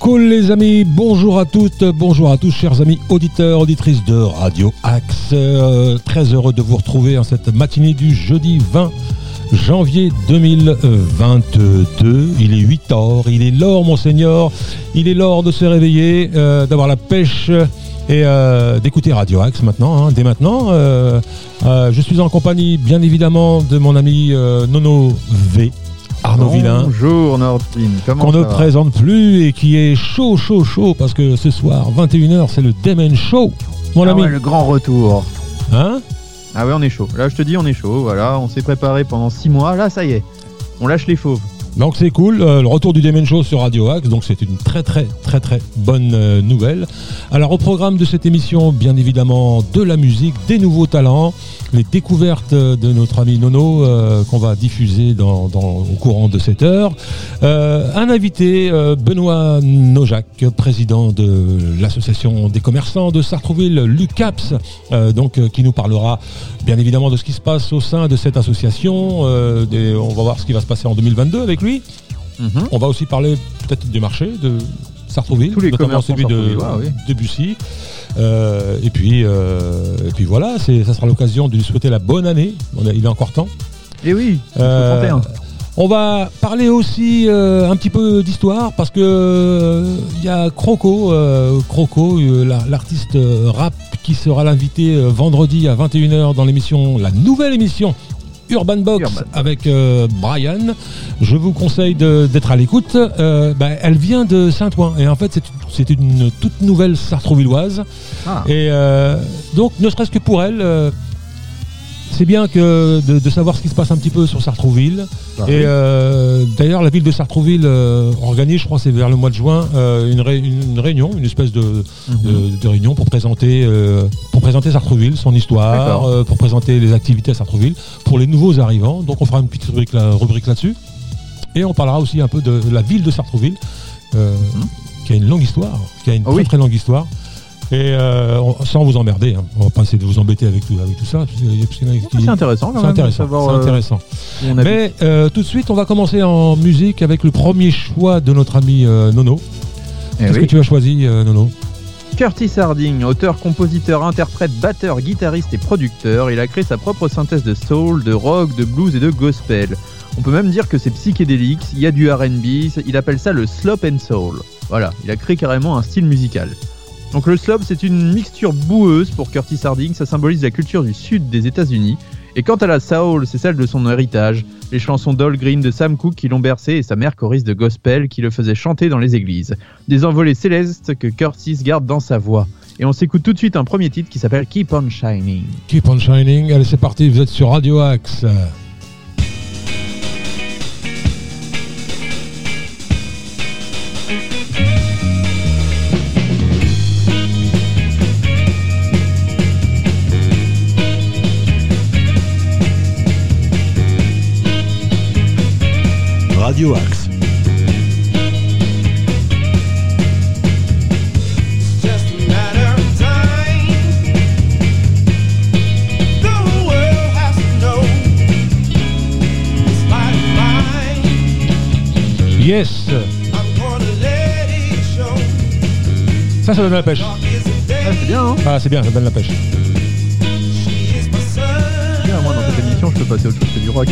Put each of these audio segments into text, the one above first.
Cool, les amis. Bonjour à toutes, bonjour à tous chers amis auditeurs, auditrices de Radio Axe. Euh, très heureux de vous retrouver en cette matinée du jeudi 20 janvier 2022. Il est 8 heures, il est l'heure monseigneur, il est l'heure de se réveiller, euh, d'avoir la pêche et euh, d'écouter Radio Axe maintenant, hein, dès maintenant. je suis en compagnie bien évidemment de mon ami Nono V. Arnaud Villain. Bonjour Nordine, comment Qu'on ne présente plus et qui est chaud, chaud, chaud parce que ce soir, 21h, c'est le Demen Show, mon ah ami. Ouais, le grand retour. Hein? Ah ouais, on est chaud. Là, je te dis, on est chaud. Voilà, on s'est préparé pendant 6 mois. Là, ça y est, on lâche les fauves. Donc c'est cool, euh, le retour du Demen Show sur Radio Axe, donc c'est une très très très très bonne euh, nouvelle. Alors au programme de cette émission, bien évidemment, de la musique, des nouveaux talents, les découvertes de notre ami Nono euh, qu'on va diffuser dans, au courant de cette heure. Un invité, Benoît Nojac, président de l'association des commerçants de Sartrouville, l'UCAPS, donc qui nous parlera bien évidemment de ce qui se passe au sein de cette association. on va voir ce qui va se passer en 2022 avec lui. Mhm. On va aussi parler peut-être des marchés de Sartrouville, Tous les notamment celui de, de Bussy. Euh, et, puis, euh, et puis voilà, ça sera l'occasion de lui souhaiter la bonne année. il est encore temps. Et eh oui, euh, on va parler aussi un petit peu d'histoire parce que il y a Croco, Croco, l'artiste rap qui sera l'invité vendredi à 21h dans l'émission, la nouvelle émission Urban Box avec euh, Brian. Je vous conseille d'être à l'écoute. Euh, bah, elle vient de Saint-Ouen et en fait c'est une, toute nouvelle sartrouvilloise. Ah. Et euh, donc ne serait-ce que pour elle c'est bien que de, savoir ce qui se passe un petit peu sur Sartrouville. Ah et euh, d'ailleurs, la ville de Sartrouville euh, organise, je crois, c'est vers le mois de juin, euh, une, réunion, une espèce de, mhm. réunion pour présenter, pour présenter Sartrouville, son histoire, pour présenter les activités à Sartrouville pour les nouveaux arrivants. Donc, on fera une petite rubrique, rubrique là-dessus. Et on parlera aussi un peu de la ville de Sartrouville, mhm. qui a une longue histoire, qui a une ah très très longue histoire. Et euh, sans vous emmerder, hein. on va pas essayer de vous embêter avec tout, avec tout ça. C'est intéressant C'est intéressant. Euh, intéressant. Mais euh, tout de suite, on va commencer en musique avec le premier choix de notre ami Nono. Eh Qu'est-ce que tu as choisi, Nono? Curtis Harding, auteur, compositeur, interprète, batteur, guitariste et producteur, il a créé sa propre synthèse de soul, de rock, de blues et de gospel. On peut même dire que c'est psychédélique, il y a du RB, il appelle ça le slop and soul. Voilà, il a créé carrément un style musical. Donc le slob, c'est une mixture boueuse pour Curtis Harding, ça symbolise la culture du sud des États-Unis. Et quant à la soul, c'est celle de son héritage, les chansons d'All Green de Sam Cooke qui l'ont bercé et sa mère choriste de gospel qui le faisait chanter dans les églises. Des envolées célestes que Curtis garde dans sa voix. Et on s'écoute tout de suite un premier titre qui s'appelle Keep on Shining. Keep on Shining, allez c'est parti, vous êtes sur Radio Axe. Radio Axe. Yes. Ça, ça donne la pêche. Ah, c'est bien, hein. Ah, c'est bien, ça donne la pêche. Bien, moi, dans cette émission, je peux passer autre chose que du rock.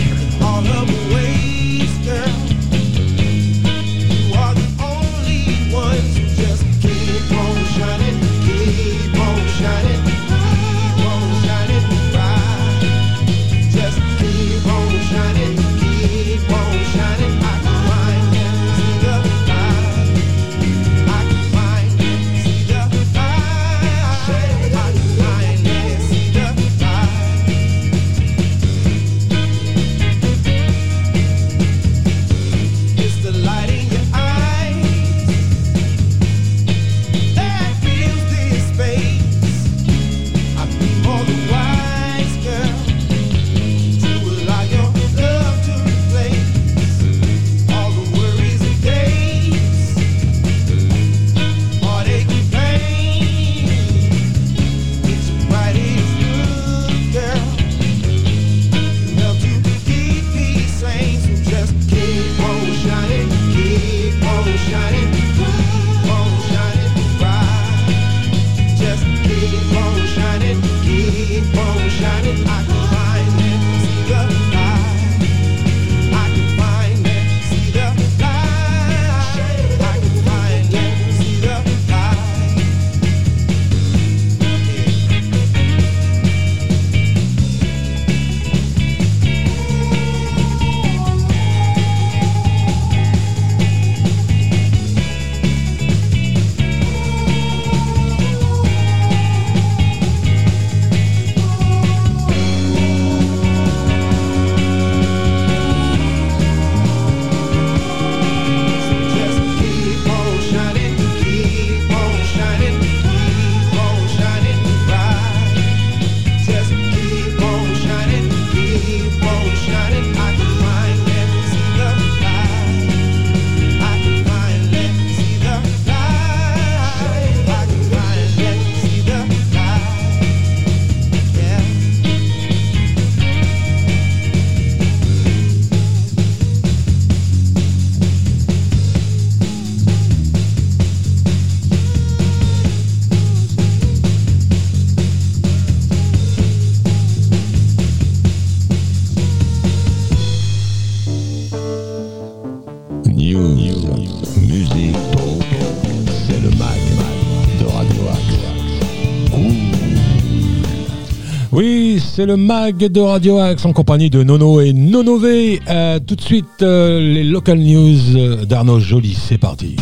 Le mag de Radio Axe en compagnie de Nono et Nonové. Euh, tout de suite, euh, les local news d'Arnaud Joly. C'est parti.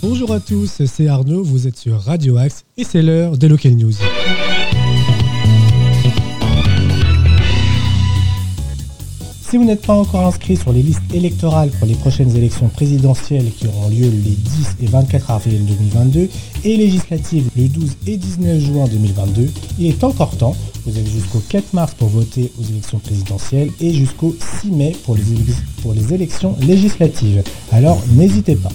Bonjour à tous, c'est Arnaud, vous êtes sur Radio Axe et c'est l'heure des local news. Si vous n'êtes pas encore inscrit sur les listes électorales pour les prochaines élections présidentielles qui auront lieu les 10 et 24 avril 2022 et législatives le 12 et 19 juin 2022, il est encore temps. Vous avez jusqu'au 4 mars pour voter aux élections présidentielles et jusqu'au 6 mai pour les, pour les élections législatives. Alors n'hésitez pas.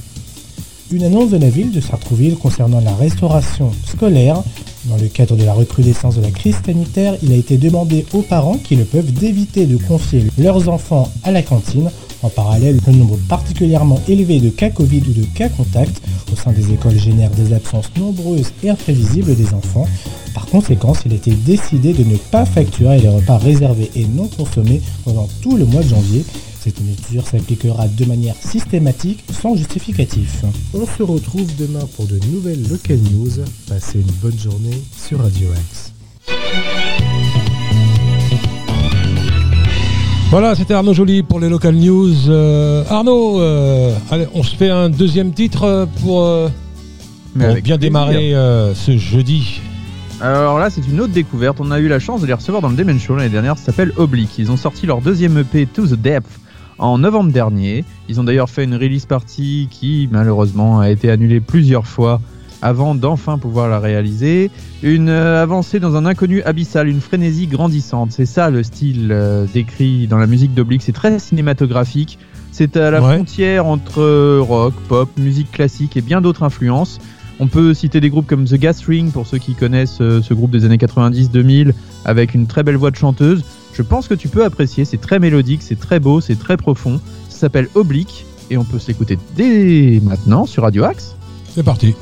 Une annonce de la ville de Sartrouville concernant la restauration scolaire dans le cadre de la recrudescence de la crise sanitaire, il a été demandé aux parents qui le peuvent d'éviter de confier leurs enfants à la cantine. En parallèle, le nombre particulièrement élevé de cas Covid ou de cas contact au sein des écoles génère des absences nombreuses et imprévisibles des enfants. Par conséquent, il a été décidé de ne pas facturer les repas réservés et non consommés pendant tout le mois de janvier cette mesure s'appliquera de manière systématique sans justificatif. On se retrouve demain pour de nouvelles local news. Passez une bonne journée sur Radio X. Voilà, c'était Arnaud Joly pour les local news. Euh, Arnaud, euh, allez, on se fait un deuxième titre euh, pour, bien démarrer ce jeudi. Alors là, c'est une autre découverte. On a eu la chance de les recevoir dans le Demon Show l'année dernière. Ça s'appelle Oblique. Ils ont sorti leur deuxième EP To the Depth en novembre dernier. Ils ont d'ailleurs fait une release party qui malheureusement a été annulée plusieurs fois avant d'enfin pouvoir la réaliser. Une euh, avancée dans un inconnu abyssal, une frénésie grandissante. C'est ça le style euh, décrit dans la musique d'Oblique. C'est très cinématographique. C'est à la frontière entre rock, pop, musique classique et bien d'autres influences. On peut citer des groupes comme The Gas Ring pour ceux qui connaissent euh, ce groupe des années 90-2000 avec une très belle voix de chanteuse. Je pense que tu peux apprécier, c'est très mélodique, c'est très beau, c'est très profond. Ça s'appelle Oblique et on peut s'écouter dès maintenant sur Radio Axe. C'est parti.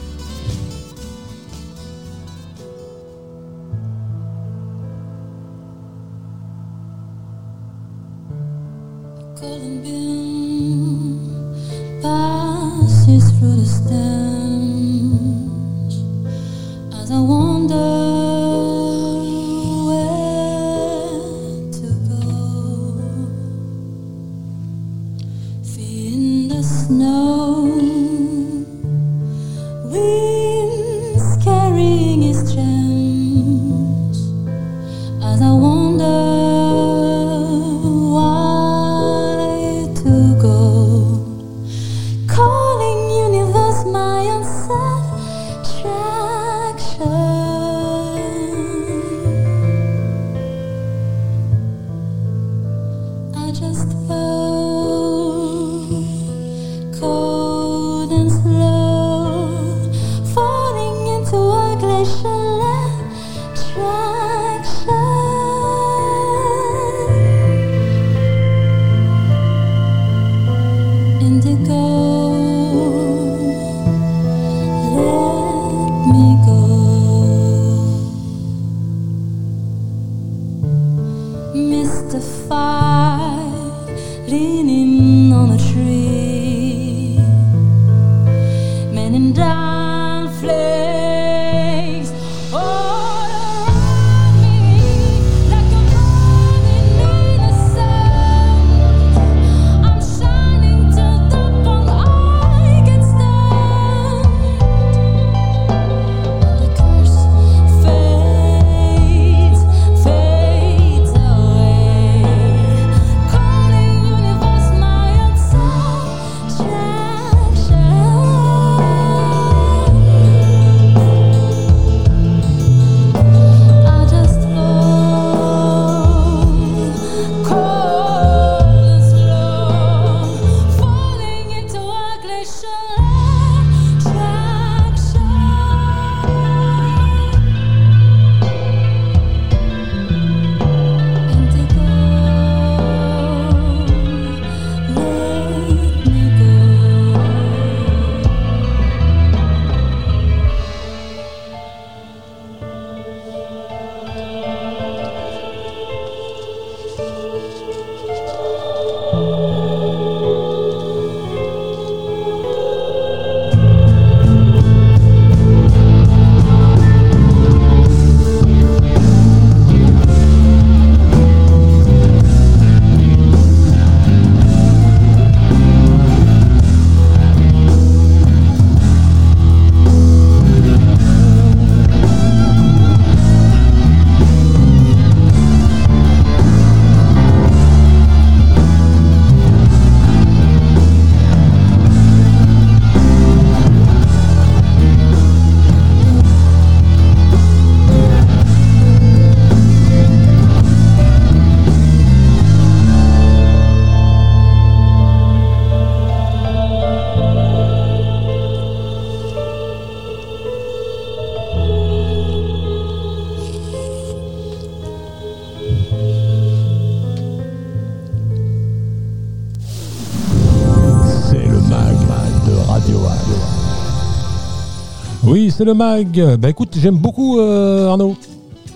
Oui, c'est le mag. Bah écoute, j'aime beaucoup euh, Arnaud.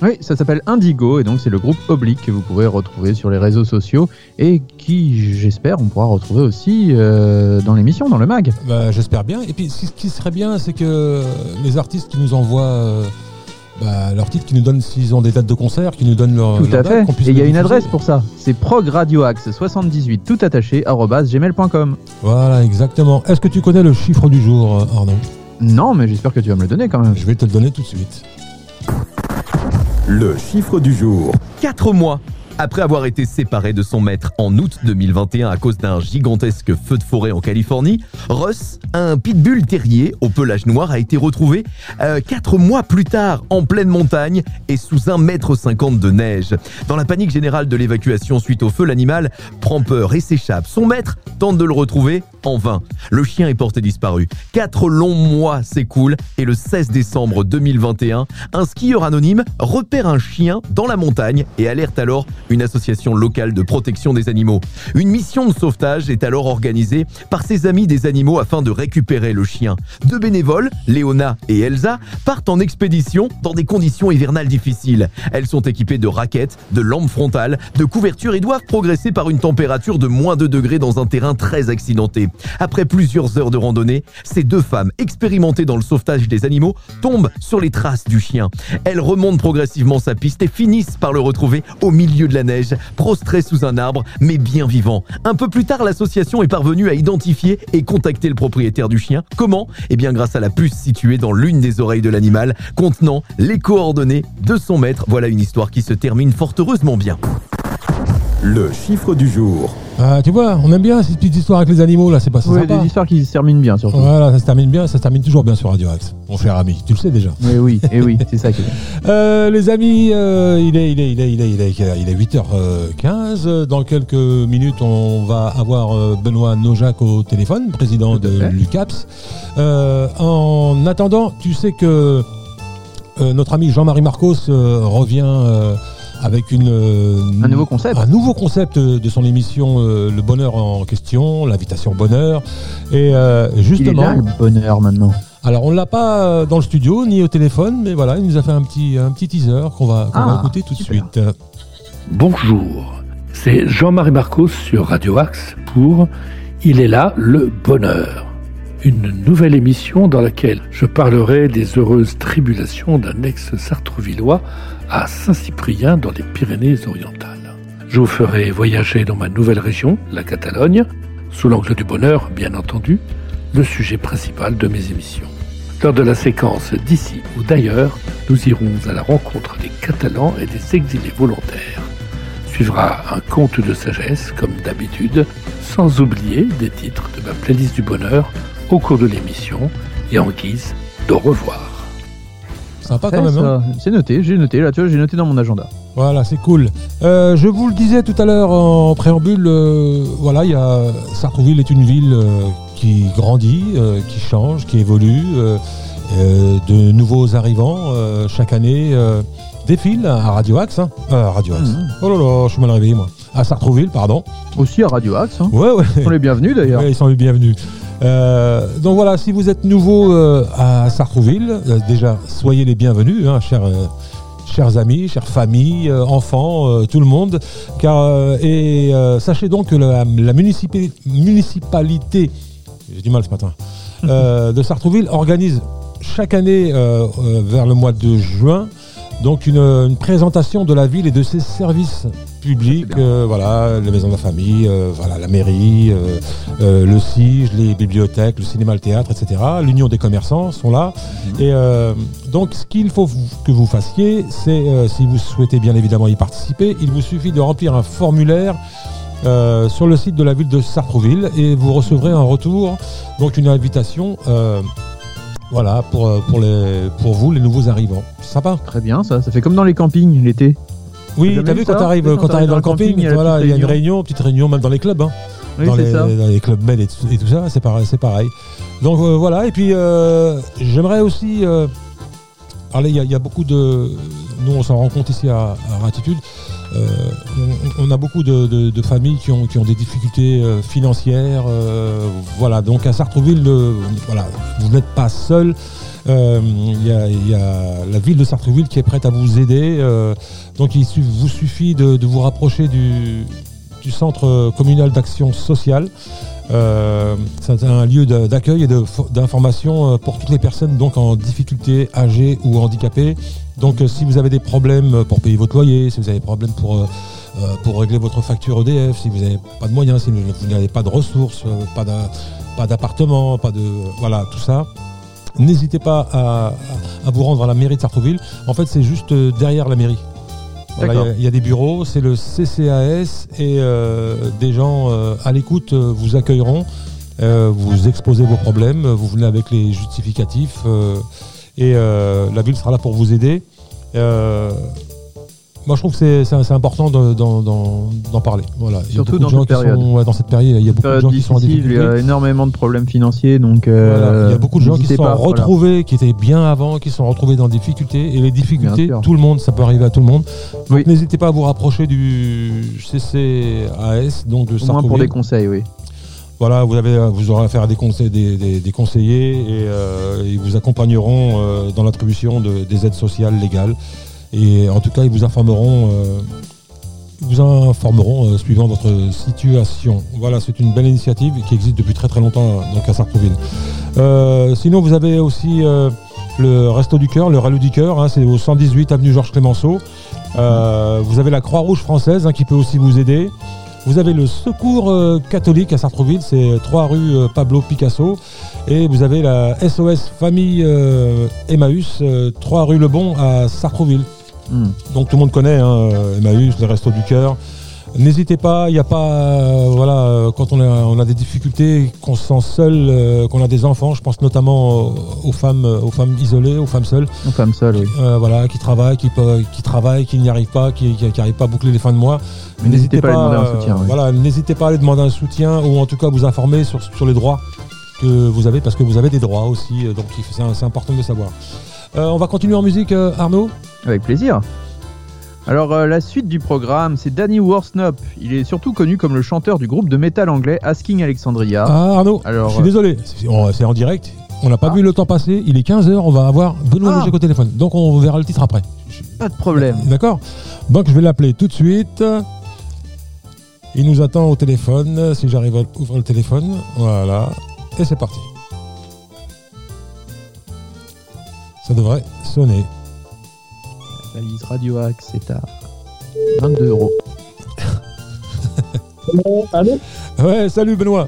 Oui, ça s'appelle Indigo et donc c'est le groupe Oblique que vous pourrez retrouver sur les réseaux sociaux et qui, j'espère, on pourra retrouver aussi euh, dans l'émission, dans le mag. Bah, j'espère bien. Et puis ce qui serait bien, c'est que les artistes qui nous envoient euh, bah, leurs titres, qui nous donnent s'ils ont des dates de concert, qui nous donnent leur. Tout à fait. Et il y a une adresse pour ça. C'est progradioaxe78 tout attaché gmail.com. Voilà, exactement. Est-ce que tu connais le chiffre du jour, Arnaud? Non, mais j'espère que tu vas me le donner quand même. Je vais te le donner tout de suite. Le chiffre du jour. 4 mois après avoir été séparé de son maître en août 2021 à cause d'un gigantesque feu de forêt en Californie, Russ, un pitbull terrier au pelage noir, a été retrouvé 4 mois plus tard en pleine montagne et sous un mètre cinquante de neige. Dans la panique générale de l'évacuation suite au feu, l'animal prend peur et s'échappe. Son maître tente de le retrouver en vain. Le chien est porté disparu. Quatre longs mois s'écoulent et le 16 décembre 2021, un skieur anonyme repère un chien dans la montagne et alerte alors une association locale de protection des animaux. Une mission de sauvetage est alors organisée par ses amis des animaux afin de récupérer le chien. Deux bénévoles, Léona et Elsa, partent en expédition dans des conditions hivernales difficiles. Elles sont équipées de raquettes, de lampes frontales, de couvertures et doivent progresser par une température de moins 2 degrés dans un terrain très accidenté. Après plusieurs heures de randonnée, ces deux femmes expérimentées dans le sauvetage des animaux tombent sur les traces du chien. Elles remontent progressivement sa piste et finissent par le retrouver au milieu de la neige, prostré sous un arbre, mais bien vivant. Un peu plus tard, l'association est parvenue à identifier et contacter le propriétaire du chien. Comment? Eh bien grâce à la puce située dans l'une des oreilles de l'animal, contenant les coordonnées de son maître. Voilà une histoire qui se termine fort heureusement bien. Le chiffre du jour. Ah, tu vois, on aime bien ces petites histoires avec les animaux, là, c'est pas c'est Oui, sympa. des histoires qui se terminent bien surtout. Voilà, ça se termine bien, ça se termine toujours bien sur Radio Axe, mon cher ami, tu le sais déjà. Mais oui, et oui, c'est ça qui est. Euh, les amis, euh, il, est, il, est, il, est, il, est, il, est, il est 8h15. Dans quelques minutes, on va avoir euh, Benoît Nojac au téléphone, président de l'UCAPS. Euh, en attendant, tu sais que notre ami Jean-Marie Marcos revient avec une, euh, Un nouveau concept. un nouveau concept de son émission euh, Le Bonheur en question, l'invitation Bonheur. Et euh, Il est justement, là le bonheur maintenant. alors on l'a pas euh, dans le studio ni au téléphone, mais voilà, il nous a fait un petit, un petit teaser qu'on va, qu'on va Ah, écouter tout de suite. Bonjour, c'est Jean-Marie Marcos sur Radio Axe pour Il est là le bonheur. Une nouvelle émission dans laquelle je parlerai des heureuses tribulations d'un ex-sartrouvillois à Saint-Cyprien dans les Pyrénées-Orientales. Je vous ferai voyager dans ma nouvelle région, la Catalogne, sous l'angle du bonheur, bien entendu, le sujet principal de mes émissions. Lors de la séquence d'ici ou d'ailleurs, nous irons à la rencontre des Catalans et des exilés volontaires. Suivra un conte de sagesse, comme d'habitude, sans oublier des titres de ma playlist du bonheur au cours de l'émission et en guise d'au revoir. Sympa quand même. hein C'est noté, j'ai noté, là tu vois, j'ai noté dans mon agenda. Voilà, c'est cool. Euh, je vous le disais tout à l'heure en préambule, euh, voilà, il y a Sartrouville est une ville euh, qui grandit, euh, qui change, qui évolue. euh, euh, de nouveaux arrivants euh, chaque année euh, défilent à Radio Axe. hein. Euh, à Radio Axe. Mhm. Oh là là, je suis mal réveillé moi. À Sartrouville, pardon. Aussi à Radio Axe, hein. Ouais, ouais. Ils sont les bienvenus d'ailleurs. Ouais, ils sont les bienvenus. Euh, donc voilà, si vous êtes nouveau euh, à Sartrouville, euh, déjà soyez les bienvenus, hein, chers, chers amis, chères familles, enfants, tout le monde. Car, et sachez donc que la, la municipi- municipalité, j'ai du mal ce matin, de Sartrouville organise chaque année vers le mois de juin donc une, une présentation de la ville et de ses services publics, euh, voilà, la maison de la famille, euh, voilà, la mairie, euh, le CIGE, les bibliothèques, le cinéma, le théâtre, etc. L'union des commerçants sont là. Et euh, donc ce qu'il faut que vous fassiez, c'est, si vous souhaitez bien évidemment y participer, il vous suffit de remplir un formulaire sur le site de la ville de Sartrouville et vous recevrez en retour donc une invitation. Euh, voilà, pour, euh, pour, les, pour vous, les nouveaux arrivants. Sympa. Très bien, ça. Ça fait comme dans les campings l'été. Oui, T'as vu quand ça t'arrives Quand t'arrives dans le camping, il y a la voilà, petite il y a une réunion. réunion, petite réunion, même dans les clubs, hein, Oui, dans, les, ça. dans les clubs med et, tout- et tout ça, c'est pareil, c'est pareil. Donc euh, voilà, et puis euh, j'aimerais aussi euh, parler. Il y, a- il y a beaucoup de, nous on s'en rend compte ici à, à Ratitude. Euh, on, a beaucoup de, familles qui ont, des difficultés euh, financières. euh, voilà, donc à Sartrouville, voilà, vous n'êtes pas seul. Il y, a, la ville de Sartreville qui est prête à vous aider. donc il vous suffit de, vous rapprocher du, centre communal d'action sociale. C'est un lieu d'accueil et d'information pour toutes les personnes donc en difficulté, âgées ou handicapées. Donc euh, si vous avez des problèmes pour payer votre loyer, si vous avez des problèmes pour, euh, euh, pour régler votre facture EDF, si vous n'avez pas de moyens, si vous n'avez pas de ressources, euh, pas d'a- pas d'appartement, pas de voilà tout ça. N'hésitez pas à, vous rendre à la mairie de Sartrouville. En fait, c'est juste euh, derrière la mairie. Voilà. Il y a- il y, a des bureaux, c'est le CCAS et euh, des gens euh, à l'écoute euh, vous accueilleront, euh, vous exposez vos problèmes, vous venez avec les justificatifs euh, et euh, la ville sera là pour vous aider. Euh, moi, je trouve que c'est- important de- d'en parler. Voilà. Surtout dans cette période. sont ouais, dans cette période. Il y a beaucoup de gens qui sont en difficile, il y difficulté. a énormément de problèmes financiers, donc euh, Voilà, Il y a beaucoup de gens qui se sont pas, voilà. retrouvés, qui étaient bien avant, qui se sont retrouvés dans des difficultés. Et les difficultés, tout le monde, ça peut arriver à tout le monde. Oui. n'hésitez pas à vous rapprocher du CCAS, donc de Au moins pour des conseils, oui. Voilà, vous, avez, vous aurez affaire à des, conseillers et euh, ils vous accompagneront euh, dans l'attribution de- des aides sociales légales. Et en tout cas, ils vous informeront, euh, euh, suivant votre situation. Voilà, c'est une belle initiative qui existe depuis très très longtemps euh, donc à Sartrouville. Euh, sinon, vous avez aussi euh, le Resto du Cœur, le Rallye du Cœur, hein, c'est au 118 avenue Georges Clémenceau. Euh, vous avez la Croix-Rouge française hein, qui peut aussi vous aider. Vous avez le Secours euh, catholique à Sartrouville, c'est 3 rue euh, Pablo Picasso. Et vous avez la SOS Famille euh, Emmaüs, euh, 3 rue Le Bon à Sartrouville. Hmm. Donc tout le monde connaît hein, Emmaüs, les Restos du Cœur. N'hésitez pas, il n'y a pas, euh, voilà, euh, quand on a, on a des difficultés, qu'on se sent seul, euh, qu'on a des enfants, je pense notamment aux, aux femmes, euh, aux femmes isolées, aux femmes seules, Une femme seule, oui. euh, voilà, qui travaillent, qui, qui travaillent, qui n'y arrivent pas, qui n'arrivent pas à boucler les fins de mois. Mais n'hésitez pas à aller demander un soutien, oui. Voilà, n'hésitez pas à aller demander un soutien ou en tout cas vous informer sur, sur les droits que vous avez parce que vous avez des droits aussi, euh, donc c'est important de le savoir. Euh, on va continuer en musique, euh, Arnaud? Avec plaisir. Alors, euh, la suite du programme, c'est Danny Worsnop. Il est surtout connu comme le chanteur du groupe de métal anglais Asking Alexandria. Ah Arnaud, Alors, je suis euh, désolé, c'est en direct. On n'a pas Ah. vu le temps passer, il est 15h, on va avoir Benoît Ah. Logic au téléphone. Donc on verra le titre après. Pas de problème. D'accord Donc je vais l'appeler tout de suite. Il nous attend au téléphone, si j'arrive à ouvrir le téléphone. Voilà. Et c'est parti. Ça devrait sonner. La valise Radio Axe, c'est à 22 euros. Allô Ouais, salut Benoît.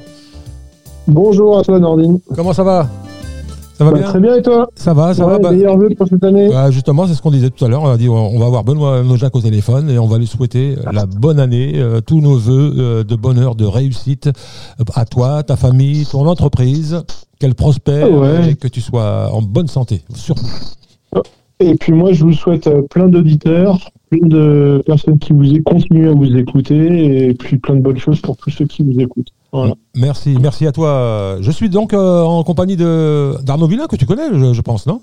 Bonjour à toi Nordine. Comment ça va? Ça va Bah, bien? très bien et toi? Ça va, ça Ouais, va. bah- Meilleurs vœux pour cette année. Bah, justement, c'est ce qu'on disait tout à l'heure. On a dit on va avoir Benoît Nojac au téléphone et on va lui souhaiter euh, la bonne année, euh, tous nos voeux euh, de bonheur, de réussite à toi, ta famille, ton entreprise, qu'elle prospère Ah ouais. et que tu sois en bonne santé. Surtout. Et puis moi, je vous souhaite euh, plein d'auditeurs, plein de personnes qui vous continuent à vous écouter et puis plein de bonnes choses pour tous ceux qui vous écoutent. Voilà. Merci, merci à toi. Je suis donc euh, en compagnie de d'Arnaud Villain que tu connais, je, je pense, non?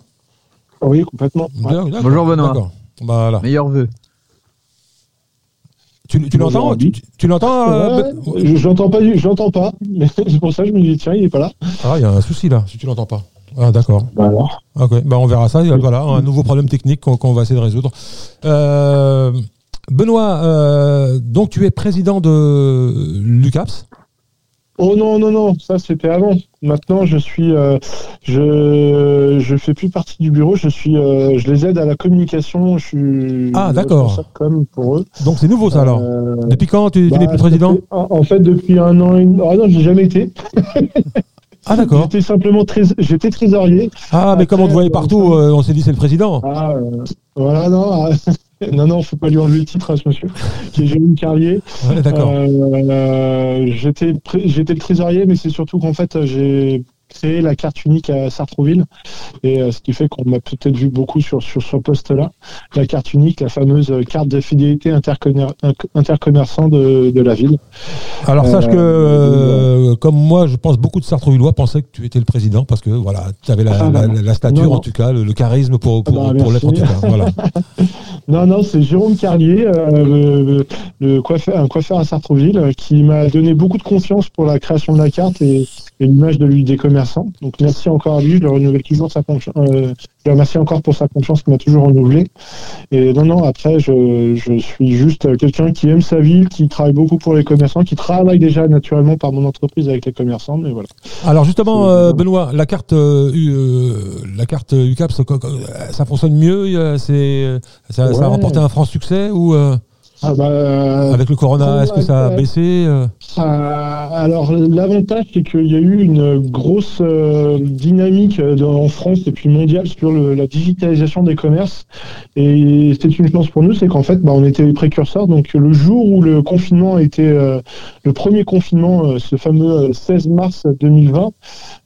Oui, complètement. Ouais. Bonjour, Benoît. d'accord. Voilà. Meilleurs vœux. Tu, l'entends? Tu, tu l'entends euh, Ouais, Ben- J'entends pas, j'entends pas. Mais c'est pour ça que je me dis tiens, il est pas là. Ah, il y a un souci là, si tu l'entends pas. Ah, d'accord. Ok, bah on verra ça. Voilà, un nouveau problème technique qu'on va essayer de résoudre. Euh, Benoît, euh, donc tu es président de l'UCAPS? Oh non, non, non, ça c'était avant. Maintenant, je suis, euh, je, je fais plus partie du bureau. Je suis, euh, je les aide à la communication. Je suis Ah, d'accord. comme pour eux. Donc c'est nouveau ça alors? Euh, Depuis quand tu, tu bah, n'es plus président? fait- en, en fait, depuis un an et demi. Ah non, j'ai jamais été. Ah d'accord. J'étais simplement trés- j'étais trésorier. Ah mais comme on te voyait partout, euh, on s'est dit c'est le président. Ah, euh, voilà, non. euh, non, non, faut pas lui enlever le titre à ce monsieur, qui est Jérôme Carlier. Ouais, d'accord. Euh, j'étais j'étais le trésorier, mais c'est surtout qu'en fait, j'ai créé la carte unique à Sartrouville, et euh, ce qui fait qu'on m'a peut-être vu beaucoup sur, sur ce poste-là. La carte unique, la fameuse carte de fidélité intercommer- intercommerçant de, de la ville. Alors sache que euh, euh, comme moi, je pense beaucoup de Sartrouvillois pensaient que tu étais le président parce que voilà, tu avais la, Ah, la- non. la- la stature, Non, non. en tout cas, le, le charisme pour, pour, Ah bah, pour l'être en tout cas. Voilà. Non, non, c'est Jérôme Carlier, euh, le, le coiffeur, un coiffeur à Sartrouville, euh, qui m'a donné beaucoup de confiance pour la création de la carte et, et l'image de lui des commerçants. Donc merci encore à lui, je le renouvelle toujours sa confiance. euh, je le remercie encore pour sa confiance qu'il m'a toujours renouvelée. Et non, non, après, je, je suis juste quelqu'un qui aime sa ville, qui travaille beaucoup pour les commerçants, qui travaille déjà naturellement par mon entreprise avec les commerçants, mais voilà. Alors justement, euh, Benoît, la carte, euh, euh, la carte UCAP, ça, ça fonctionne mieux euh, c'est, ça, ça a remporté un franc succès ou euh, Ah bah, avec le Corona, est-ce que ça a baissé euh Euh, alors l'avantage c'est qu'il y a eu une grosse euh, dynamique euh, en France et puis mondiale sur le- la digitalisation des commerces. Et c'est une chance pour nous c'est qu'en fait bah, on était les précurseurs. Donc le jour où le confinement a été euh, le premier confinement euh, ce fameux euh, 16 mars 2020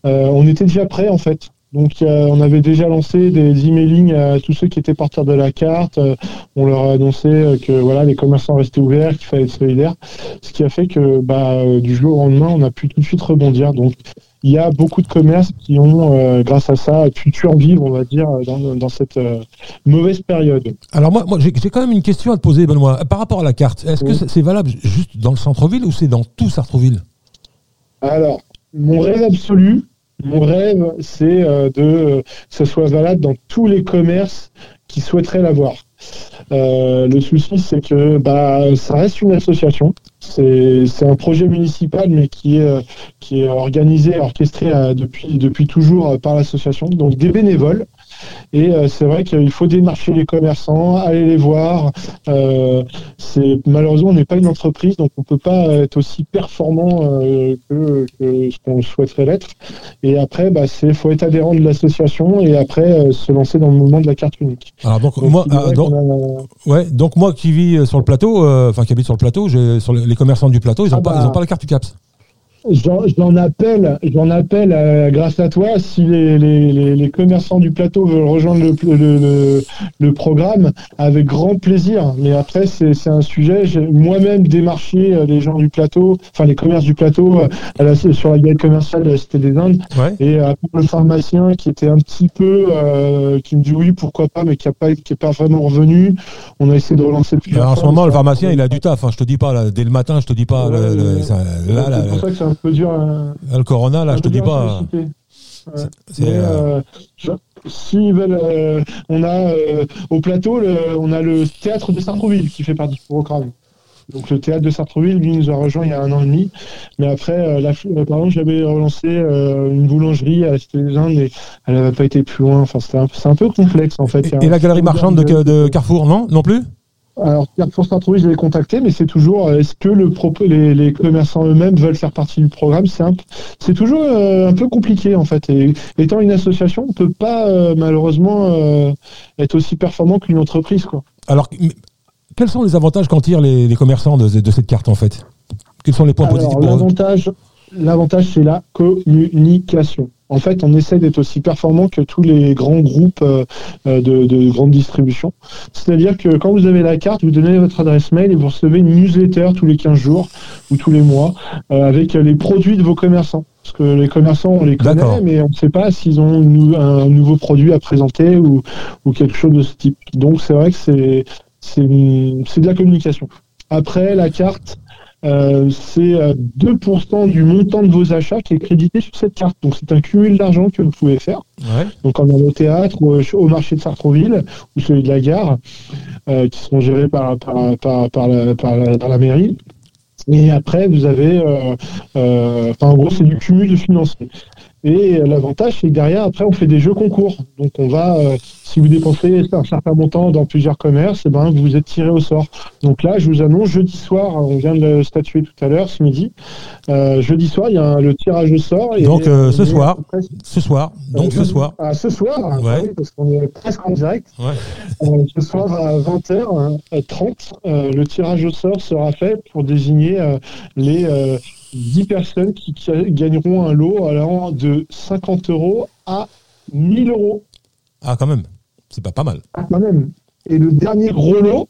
euh, on était déjà prêts en fait donc euh, on avait déjà lancé des emailing à tous ceux qui étaient porteurs de la carte. Euh, on leur a annoncé euh, que voilà les commerçants restaient ouverts, qu'il fallait être solidaire ce qui a fait que bah, du jour au lendemain, on a pu tout de suite rebondir. Donc, il y a beaucoup de commerces qui ont, euh, grâce à ça, pu survivre, on va dire, dans, dans cette euh, mauvaise période. Alors moi, moi j'ai quand même une question à te poser, Benoît. Par rapport à la carte, est-ce que Oui. c'est c'est valable juste dans le centre-ville ou c'est dans tout Sartrouville? Alors, mon rêve absolu, mon rêve, c'est euh, que ce soit valable dans tous les commerces qui souhaiteraient l'avoir. Euh, le souci, c'est que bah, ça reste une association. C'est un projet municipal, mais qui est, euh, organisé, orchestré depuis, toujours par l'association. Donc des bénévoles. Et euh, c'est vrai qu'il faut démarcher les commerçants, aller les voir. Euh, c'est malheureusement on n'est pas une entreprise, donc on peut pas être aussi performant euh, que, que ce qu'on souhaiterait l'être. Et après, bah, c'est faut être adhérent de l'association et après se lancer dans le mouvement de la carte unique. Alors donc, Donc, moi, ah, donc, a- ouais, donc moi qui vis sur le plateau, enfin qui habite sur le plateau, sur les commerçants du plateau, ils n'ont Ah pas, bah. ils ont pas la carte UCAPS. J'en j'en appelle, j'en appelle euh, grâce à toi, si les, les, les, les commerçants du plateau veulent rejoindre le, le, le, le programme, avec grand plaisir. Mais après, c'est un sujet, j'ai moi-même démarché euh, les gens du plateau, enfin les commerces du plateau, euh, sur la guide commerciale de la Cité des Indes, Ouais. et pour le pharmacien qui était un petit peu, qui me dit oui, pourquoi pas, mais qui n'a pas, qui pas vraiment revenu. On a essayé de relancer Alors, en ce moment, le pharmacien, il a du taf. hein, je te dis pas, là, dès le matin, je te dis pas. Ouais, le, le- ouais. ça- là, là, À- le Corona, là, je te dis pas. euh, euh, s'ils veulent, euh, on a euh, au plateau, le- on a le théâtre de Sartrouville qui fait partie du programme. Donc le théâtre de Sartrouville, lui, nous a rejoint il y a un an et demi. Mais après, euh, la, euh, par exemple, j'avais relancé euh, une boulangerie à Indes, mais elle n'avait pas été plus loin. Enfin, un, c'est un peu complexe en fait. Et, la galerie marchande de, de Carrefour, non? Non plus? Alors, Carrefour Sartrouville, je l'ai contacté, mais c'est toujours, euh, est-ce que le propos, les, les commerçants eux-mêmes veulent faire partie du programme? C'est c'est toujours euh, un peu compliqué, en fait. Et étant une association, on ne peut pas, euh, malheureusement, euh, être aussi performant qu'une entreprise, quoi. Alors, quels sont les avantages qu'en tirent les, les commerçants de, de cette carte, en fait? Quels sont les points Alors, positifs pour eux? l'avantage, l'avantage, c'est la communication. En fait, on essaie d'être aussi performant que tous les grands groupes euh, euh, de, de grande distribution. C'est-à-dire que quand vous avez la carte, vous donnez votre adresse mail et vous recevez une newsletter tous les 15 jours ou tous les mois euh, avec les produits de vos commerçants. Parce que les commerçants, on les connaît, mais on ne sait pas s'ils ont un nouveau produit à présenter ou, ou quelque chose de ce type. Donc, c'est vrai que c'est de la communication. Après, la carte, euh, c'est euh, 2% du montant de vos achats qui est crédité sur cette carte. Donc c'est un cumul d'argent que vous pouvez faire. Ouais. Donc en allant au théâtre ou au- au marché de Sartreville ou celui de la gare, euh, qui sont gérés par, par, par, par la, mairie. Et après, vous avez, euh, euh, enfin, en gros, c'est du cumul de financiers. Et euh, l'avantage, c'est que derrière, après, on fait des jeux concours. Donc, on va, euh, si vous dépensez un certain montant dans plusieurs commerces, eh ben, vous êtes tiré au sort. Donc là, je vous annonce, jeudi soir, on vient de le statuer tout à l'heure, ce midi. Euh, jeudi soir, il y a un- le tirage au sort. et Donc, euh, ce soir. Ce soir, donc ce soir. Ah, ce soir, ah, Ouais. oui, parce qu'on est presque en direct. Ouais. Ce soir à 20h30, euh, le tirage au sort sera fait pour désigner les 10 personnes qui, gagneront un lot allant de 50 euros à 1000 euros. Ah, quand même. C'est pas pas mal. Ah, quand même. Et le dernier gros lot,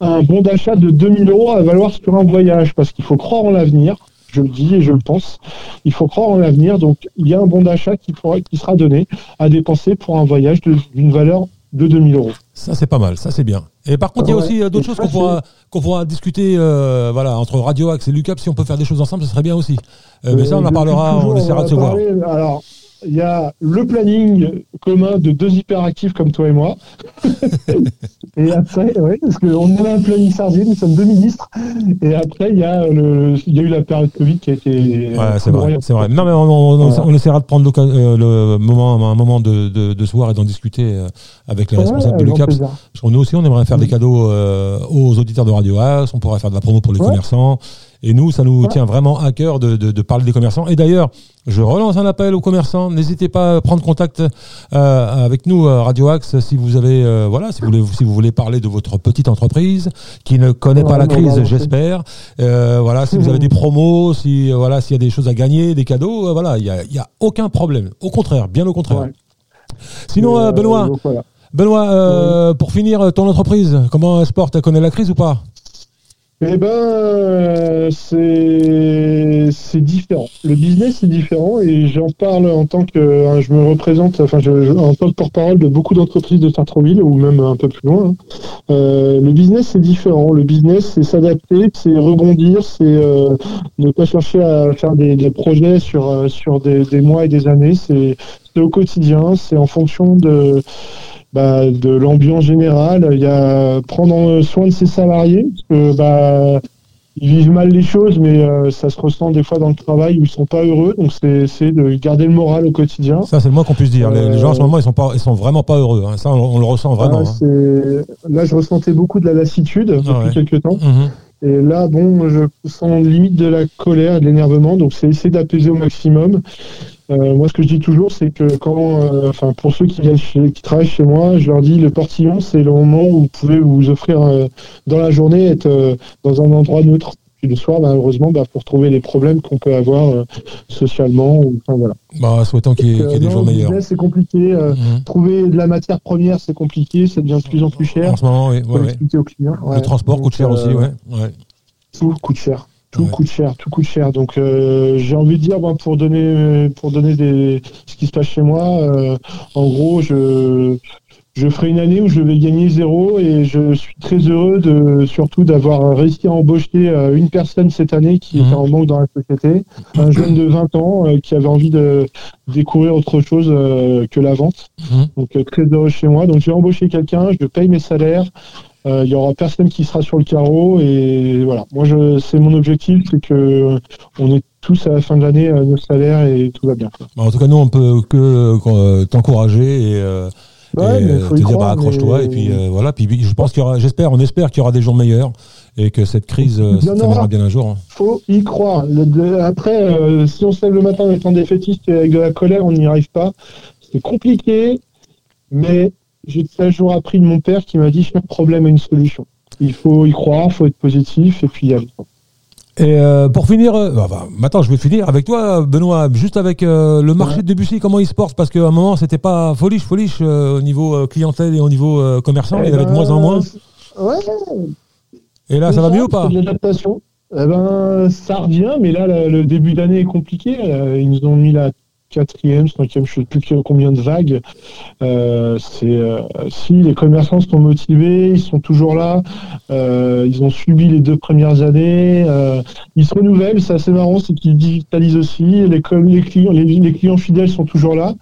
un bon d'achat de 2000 euros à valoir sur un voyage, parce qu'il faut croire en l'avenir. je le dis et je le pense. Il faut croire en l'avenir. Donc, il y a un bon d'achat qui, pourra, qui sera donné à dépenser pour un voyage d'une valeur de 2000 euros. Ça, c'est pas mal. Ça, c'est bien. Et par contre, il y a aussi euh, d'autres choses qu'on pourra, qu'on pourra discuter euh, voilà, entre Radio Axe et Lucap. Si on peut faire des choses ensemble, ce serait bien aussi. Euh, mais ça, on en parlera, on essaiera de se voir. Alors, il y a le planning commun de deux hyperactifs comme toi et moi. et après, oui, parce qu'on a un planning chargé, nous sommes deux ministres. Et après, il y a, le, il y a eu la période Covid qui a été. Ouais, c'est vrai, c'est vrai. Non, mais on, essaiera de prendre le, moment, un moment de, de, de se voir et d'en discuter avec les responsables de l'UCAPS. Parce que nous aussi, on aimerait faire des cadeaux aux auditeurs de Radio Axe, on pourrait faire de la promo pour les commerçants. Et nous, ça nous tient vraiment à cœur de, de, parler des commerçants. Et d'ailleurs, je relance un appel aux commerçants. N'hésitez pas à prendre contact euh, avec nous, Radio Axe, si vous avez, euh, voilà, si vous, voulez, si vous voulez parler de votre petite entreprise qui ne connaît pas la crise, j'espère. Euh, voilà, si vous avez des promos, si voilà, s'il y a des choses à gagner, des cadeaux, voilà, il y a, y a, aucun problème. Au contraire, bien au contraire. Sinon, Benoît. Benoît, pour finir, ton entreprise, comment elle se porte Elle connaît la crise ou pas? Eh ben, euh, c'est différent. Le business est différent et j'en parle en tant que hein, je me représente, enfin, je, en tant que porte-parole de beaucoup d'entreprises de Sartreville ou même un peu plus loin. Hein. Euh, le business c'est différent. Le business c'est s'adapter, c'est rebondir, c'est euh, ne pas chercher à faire des, des projets sur sur des, des, mois et des années. Au quotidien, c'est en fonction de bah, de l'ambiance générale. Il y a prendre soin de ses salariés, parce que bah, ils vivent mal les choses, mais euh, ça se ressent des fois dans le travail où ils sont pas heureux. Donc c'est de garder le moral au quotidien. Ça c'est le moins qu'on puisse dire. Les, gens en ce moment ils sont pas, ils sont vraiment pas heureux. Hein. Ça on, le ressent vraiment. Ah, hein. Là je ressentais beaucoup de la lassitude ah depuis quelques temps. Mhm. Et là, bon, je sens limite de la colère et de l'énervement, donc c'est essayer d'apaiser au maximum. Euh, moi, ce que je dis toujours, c'est que quand, euh, enfin, pour ceux qui viennent qui travaillent chez moi, je leur dis le portillon, c'est le moment où vous pouvez vous offrir euh, dans la journée, être dans un endroit neutre. Puis le soir, malheureusement, bah, pour trouver les problèmes qu'on peut avoir socialement, enfin voilà. Bah, souhaitons qu'il y, ait des jours meilleurs. C'est compliqué. Mhm. Trouver de la matière première, c'est compliqué. Ça devient de plus en plus cher. En ce moment, oui. Le transport coûte cher aussi, ouais. Tout coûte cher. Tout coûte cher, tout coûte cher. Donc euh, j'ai envie de dire, pour donner, pour donner des, ce qui se passe chez moi, euh, en gros, je, je ferai une année où je vais gagner zéro et je suis très heureux de surtout d'avoir réussi à embaucher euh, une personne cette année qui était mhm. en manque dans la société, un jeune de 20 ans qui avait envie de découvrir autre chose que la vente. Mhm. Donc très heureux chez moi. Donc j'ai embauché quelqu'un, je paye mes salaires, il euh, y aura personne qui sera sur le carreau et voilà. Moi, je, c'est mon objectif, c'est que on est tous à la fin de l'année à nos salaires et tout va bien. Bah, en tout cas, nous, on peut que euh, t'encourager et, euh, te dire bah, accroche-toi et puis voilà. Puis je pense qu'il y aura, j'espère, on espère qu'il y aura des jours meilleurs et que cette crise se bien un jour. Hein. Faut y croire. après, si on se lève le matin en étant défaitiste et avec de la colère, on n'y arrive pas. C'est compliqué, mais j'ai un jour appris de mon père qui m'a dit chaque problème a une solution. Il faut y croire, il faut être positif et puis y aller. Et euh, pour finir, euh, bah, bah, maintenant je vais finir avec toi, Benoît, juste avec euh, le marché de Debussy, comment il se porte? Parce qu'à un moment, c'était pas foliche, foliche au niveau clientèle et au niveau commerçant, il y avait de moins en moins. Ouais. Et là, ça, va mieux ou pas? L'adaptation. Eh ben, ça revient, mais là, le début d'année est compliqué. Ils nous ont mis la quatrième, cinquième, je ne sais plus combien de vagues. Euh, c'est euh, si les commerçants sont motivés, ils sont toujours là. Euh, ils ont subi les deux premières années. ils se renouvellent. C'est assez marrant, c'est qu'ils digitalisent aussi. Les, les clients, les, clients fidèles sont toujours là.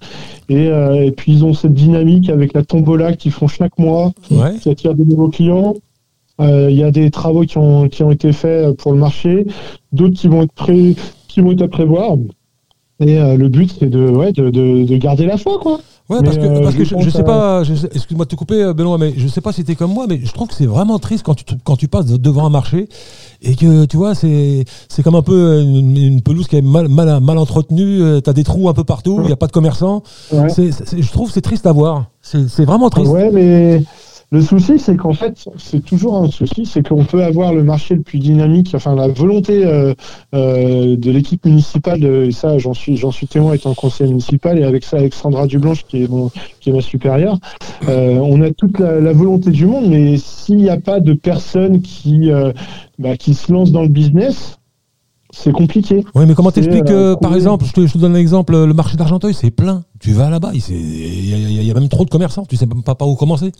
Et, puis ils ont cette dynamique avec la tombola qu'ils font chaque mois, qui attire de nouveaux clients. Il y a des travaux qui ont, qui ont été faits pour le marché, d'autres qui vont être prêts, qui vont être à prévoir. Et euh, le but, c'est de, ouais, de, de, de, garder la foi, quoi. Ouais, parce que, euh, parce que je, je, sais pas, excuse-moi de te couper, euh, Benoît, mais je sais pas si t'es comme moi, mais je trouve que c'est vraiment triste quand tu, quand tu passes devant un marché et que, tu vois, c'est, c'est comme un peu une, pelouse qui est mal, mal, mal entretenue, t'as des trous un peu partout, il n'y a pas de commerçants. C'est, je trouve que c'est triste à voir. C'est, c'est vraiment triste. Ouais, mais le souci, c'est qu'en fait, c'est toujours un souci, c'est qu'on peut avoir le marché le plus dynamique, enfin la volonté euh, euh, de l'équipe municipale, et ça, j'en suis, j'en suis témoin étant conseiller municipal, et avec ça, Alexandra Dublanche, qui est, mon, qui est ma supérieure, euh, on a toute la, volonté du monde, mais s'il n'y a pas de personnes qui, bah, qui se lancent dans le business, c'est compliqué. Oui, mais comment t'expliques, euh, euh, par exemple, je te, je te donne un exemple, le marché d'Argenteuil, c'est plein. Tu vas là-bas, il y, a- y y même trop de commerçants, tu sais même pas par où commencer.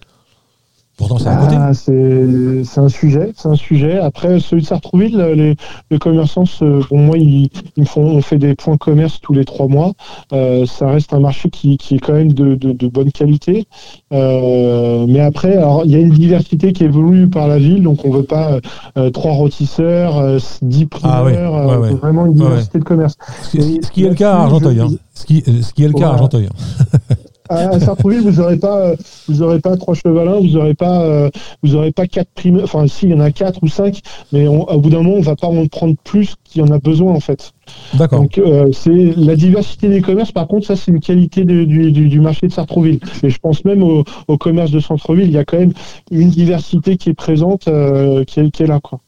Pourtant, c'est à côté. Ah, c'est c'est un sujet, c'est un sujet. Après, celui de Sartrouville, les, les commerçants, bon, moi, ils, ils font, on fait des points commerce tous les trois mois. Euh, ça reste un marché qui, qui est quand même de, de, de bonne qualité. Euh, mais après, alors, il y a une diversité qui évolue par la ville, donc on veut pas euh, trois rôtisseurs, euh, dix primeurs, Ah ouais, ouais, euh, on ouais. vraiment une diversité de commerce. Ce, qui- ce qui est le cas à Argenteuil. hein. Ce qui, euh, ce qui est le cas à. Argenteuil. À, à Sartrouville, vous n'aurez pas, euh, vous aurez pas trois chevalins, vous n'aurez pas, euh, vous aurez pas quatre primeurs. Enfin, si, il y en a quatre ou cinq, mais on- au bout d'un moment, on va pas en prendre plus qu'il y en a besoin en fait. D'accord. Donc, euh, c'est la diversité des commerces. Par contre, ça, c'est une qualité de- du, du, du marché de Sartrouville. Et je pense même au, au commerce de centre-ville, il y a quand même une diversité qui est présente, euh, qui, est, qui est là, quoi.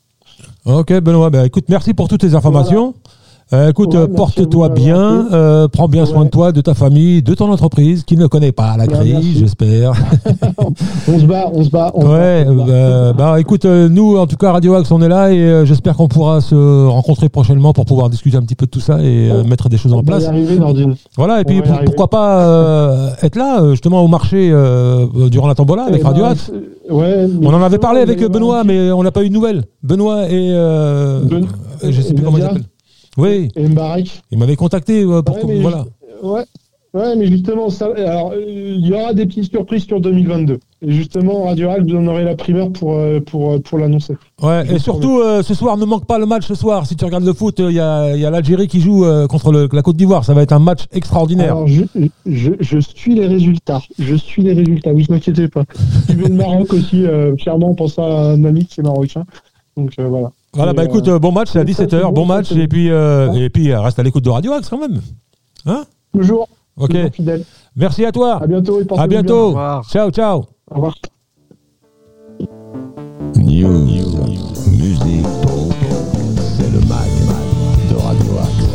Ok, Benoît, bah, écoute, merci pour toutes tes informations. Euh, écoute, Ouais, euh, porte-toi bien, euh, prends bien soin Ouais. de toi, de ta famille, de ton entreprise qui ne connaît pas la crise, j'espère. On se bat, on se bat. On se Ouais, bat, on bat. euh, bah écoute, euh, nous en tout cas Radio Axe on est là et j'espère qu'on pourra se rencontrer prochainement pour pouvoir discuter un petit peu de tout ça et mettre des choses en y place. arriver. Voilà, et puis pour- pourquoi pas euh, être là justement au marché euh, durant la tombola avec Eh Radio ben, Axe. Ouais, On en avait parlé avec Benoît, mais on n'a pas eu de nouvelles. Benoît et euh, Ben- je sais plus comment il s'appelle. Oui, Et Mbarek. il m'avait contacté euh, pour Ouais, que- voilà. Ouais. Ouais, mais justement, ça, alors, euh, il y aura des petites surprises sur 2022. Et justement, Radio Rack, vous en aurez la primeur pour, euh, pour, pour l'annoncer. Ouais, Je et surtout, euh, ce soir, ne manque pas le match ce soir. Si tu regardes le foot, il y a, y a l'Algérie qui joue euh, contre le- la Côte d'Ivoire. Ça va être un match extraordinaire. Alors, je, je, je suis les résultats. Je suis les résultats, vous inquiétez pas. Je vais le Maroc aussi, euh, fièrement, pense à un ami qui est marocain. Donc, voilà. Voilà, bah euh, écoute, euh, bon match, c'est à ça, c'est 17h, bon, bon ça, match, et puis, euh, et puis euh, reste à l'écoute de Radio Axe quand même. Hein? Toujours, Ok, toujours fidèle. merci à toi. À bientôt et À bien. Bientôt. revoir. Ciao, ciao. Au revoir. News, musique, c'est le mag de Radio Axe.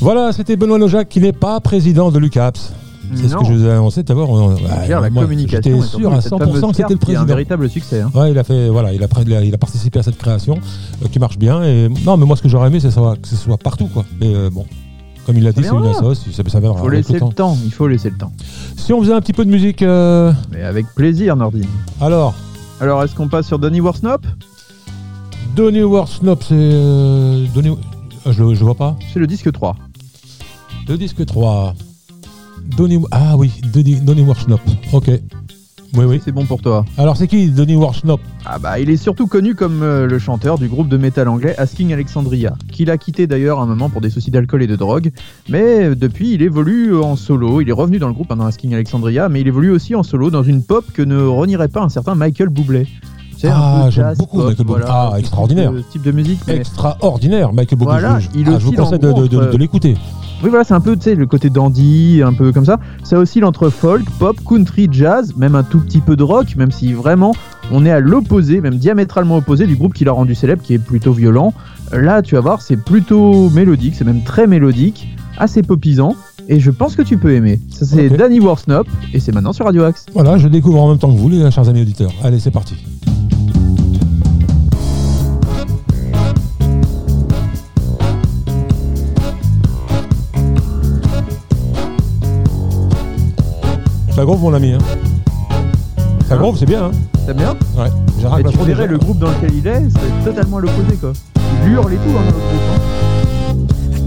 Voilà, c'était Benoît Lojac qui n'est pas président de l'UCAPS. C'est ce que je vous ai annoncé tout à l'heure. Gère la moi, communication. J'étais sûr à cette 100% fameuse que c'était le est un président. véritable succès. hein. Ouais, il a fait, voilà, il a, il a- participé à cette création euh, qui marche bien. Et non, mais moi, ce que j'aurais aimé, c'est que ce soit- partout, quoi. Mais euh, bon, comme il l'a dit, c'est une assoce, ça, ça viendra Il faut laisser le temps. le temps. Il faut laisser le temps. Si on faisait un petit peu de musique, euh, Mais avec plaisir, Nordine. alors, Alors, est-ce qu'on passe sur Donny Warsnop? Donny Warsnop, c'est Donny, je, je vois pas. C'est le disque 3. Le disque 3. Ah oui, Donny, Donny Warsnop. Ok. Oui, oui. C'est bon pour toi. Alors, c'est qui Donny Warsnop? Ah bah, il est surtout connu comme euh, le chanteur du groupe de métal anglais Asking Alexandria, qu'il a quitté d'ailleurs un moment pour des soucis d'alcool et de drogue, mais euh, depuis il évolue en solo, il est revenu dans le groupe dans Asking Alexandria, mais il évolue aussi en solo dans une pop que ne renierait pas un certain Michael Bublé. Ah, un peu j'aime jazz, beaucoup Michael Bublé. voilà, Ah, ce type extraordinaire. de- type de musique, mais Extraordinaire, Michael Bublé. Voilà, je, il ah, je vous conseille de, l'écouter. Oui, voilà, c'est un peu, tu sais, le côté dandy, un peu comme ça. Ça oscille entre folk, pop, country, jazz, même un tout petit peu de rock, même si vraiment on est à l'opposé, même diamétralement opposé du groupe qui l'a rendu célèbre, qui est plutôt violent. Là, tu vas voir, c'est plutôt mélodique, c'est même très mélodique, assez popisant, et je pense que tu peux aimer. Ça, c'est. Danny Warsnop, et c'est maintenant sur Radio Axe. Voilà, je découvre en même temps que vous, les chers amis auditeurs. Allez, c'est parti. Ça groove, mon ami. Hein. Ça Hein groove, c'est bien. Hein. T'aimes bien Ouais, j'ai Et tu verrais déjà. le groupe dans lequel il est, c'est totalement à l'opposé, quoi. Il hurle et tout, hein, dans l'autre groupe, hein.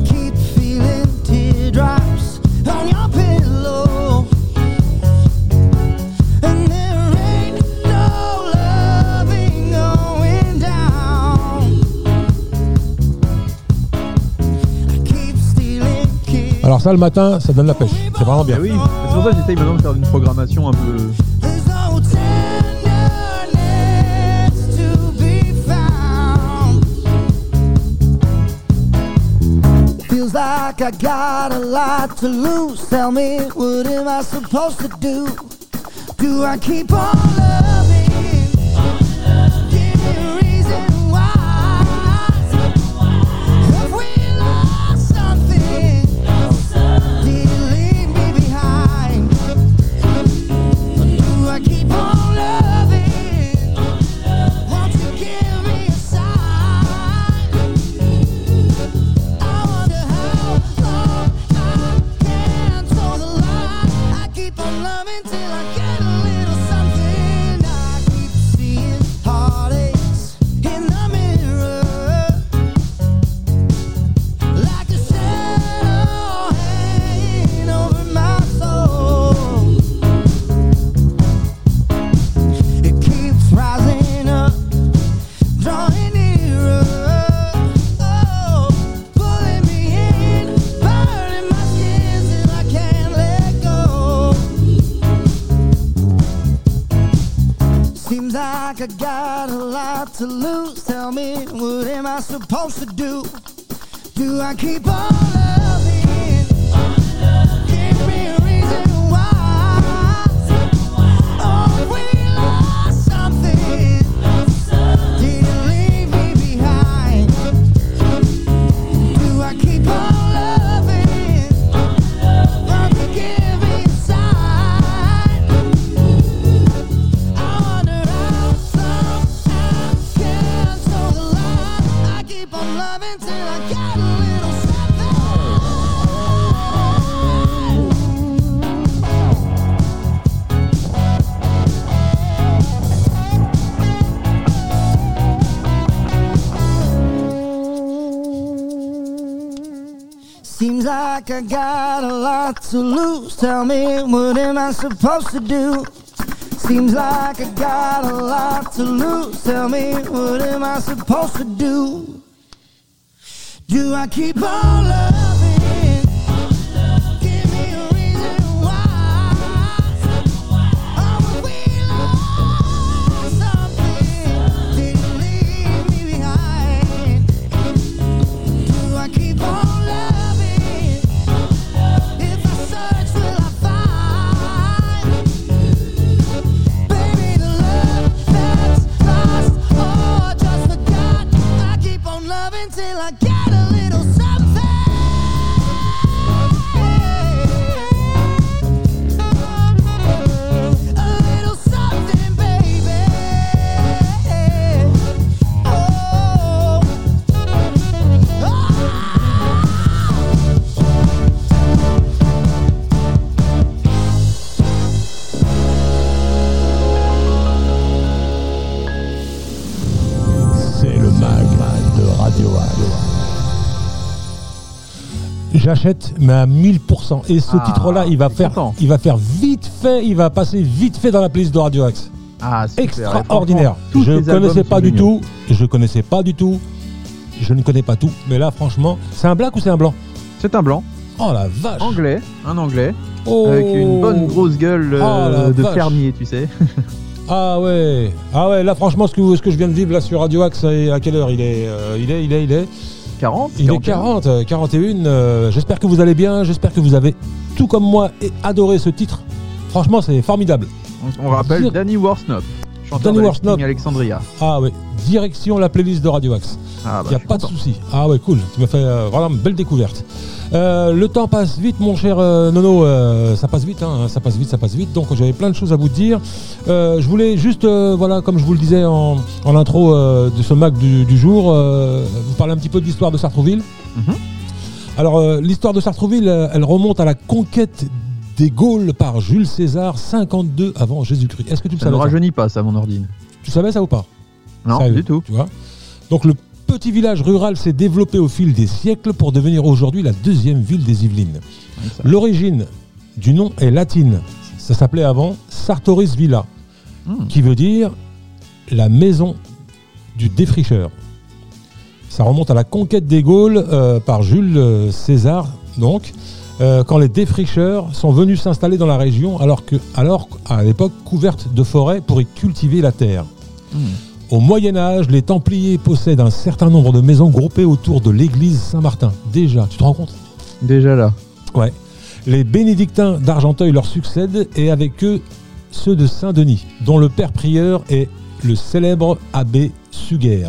Keep feeling teardrops Alors ça, le matin, ça donne la pêche. C'est vraiment bien. Ah oui, c'est pour ça que j'essaye maintenant de faire une programmation un peu... There's no tenderness to be found. Feels like I got a lot to lose. Tell me, what am I supposed to do? Do I keep on loving? Supposed to do? Do I keep on like I got a lot to lose. Tell me, what am I supposed to do? Seems like I got a lot to lose. Tell me, what am I supposed to do? Do I keep on loving? J'achète, mais à 1000%. Et ce Ah, titre-là, il va faire, il va faire vite fait, il va passer vite fait dans la playlist de Radio Axe. Ah. Extraordinaire. Je ne connaissais pas du tout. Je connaissais pas du tout. Je ne connais pas tout. Mais là, franchement, c'est un black ou c'est un blanc? C'est un blanc, Oh la vache. anglais, un anglais, Oh. avec une bonne grosse gueule euh, Oh, la de vache. fermier, tu sais. Ah ouais. Ah ouais. Là, franchement, ce que, ce que je viens de vivre là sur Radio Axe, à quelle heure? Il est euh, Il est, il est, il est. 40 Il est 40, euh, 41. euh, J'espère que vous allez bien. J'espère que vous avez, tout comme moi, et adoré ce titre. Franchement, c'est formidable. On, on rappelle Dire- Danny Warsnop, chanteur Danny de Warsnop. Alexandria. Ah ouais. Direction la playlist de Radio Axe. Ah, bah, Il n'y a pas de souci. Ah ouais, cool. Tu m'as fait euh, vraiment une belle découverte. Euh, le temps passe vite, mon cher euh, Nono. euh, ça passe vite, hein, ça passe vite, ça passe vite. Donc j'avais plein de choses à vous dire. Je voulais juste, voilà, comme je vous le disais en, en intro de ce Mac du, du jour, vous parler un petit peu de l'histoire de Sartrouville. Mhm. Alors l'histoire de Sartrouville, elle remonte à la conquête des Gaules par Jules César, 52 avant Jésus-Christ. Est-ce que tu le Ça ne savais rajeunit pas, ça, mon ordine. Tu savais ça ou pas? Non, Sérieux, du tout. Tu vois? Donc le petit village rural s'est développé au fil des siècles pour devenir aujourd'hui la deuxième ville des Yvelines. L'origine du nom est latine. Ça s'appelait avant Sartoris Villa, Hmm. qui veut dire la maison du défricheur. Ça remonte à la conquête des Gaules euh, par Jules euh, César, donc, euh, quand les défricheurs sont venus s'installer dans la région, alors que, alors à l'époque couverte de forêts pour y cultiver la terre. Hmm. Au Moyen Âge, les Templiers possèdent un certain nombre de maisons groupées autour de l'église Saint-Martin. Déjà, tu te rends compte? Déjà là. Ouais. Les bénédictins d'Argenteuil leur succèdent et avec eux ceux de Saint-Denis, dont le père prieur est le célèbre abbé Suger.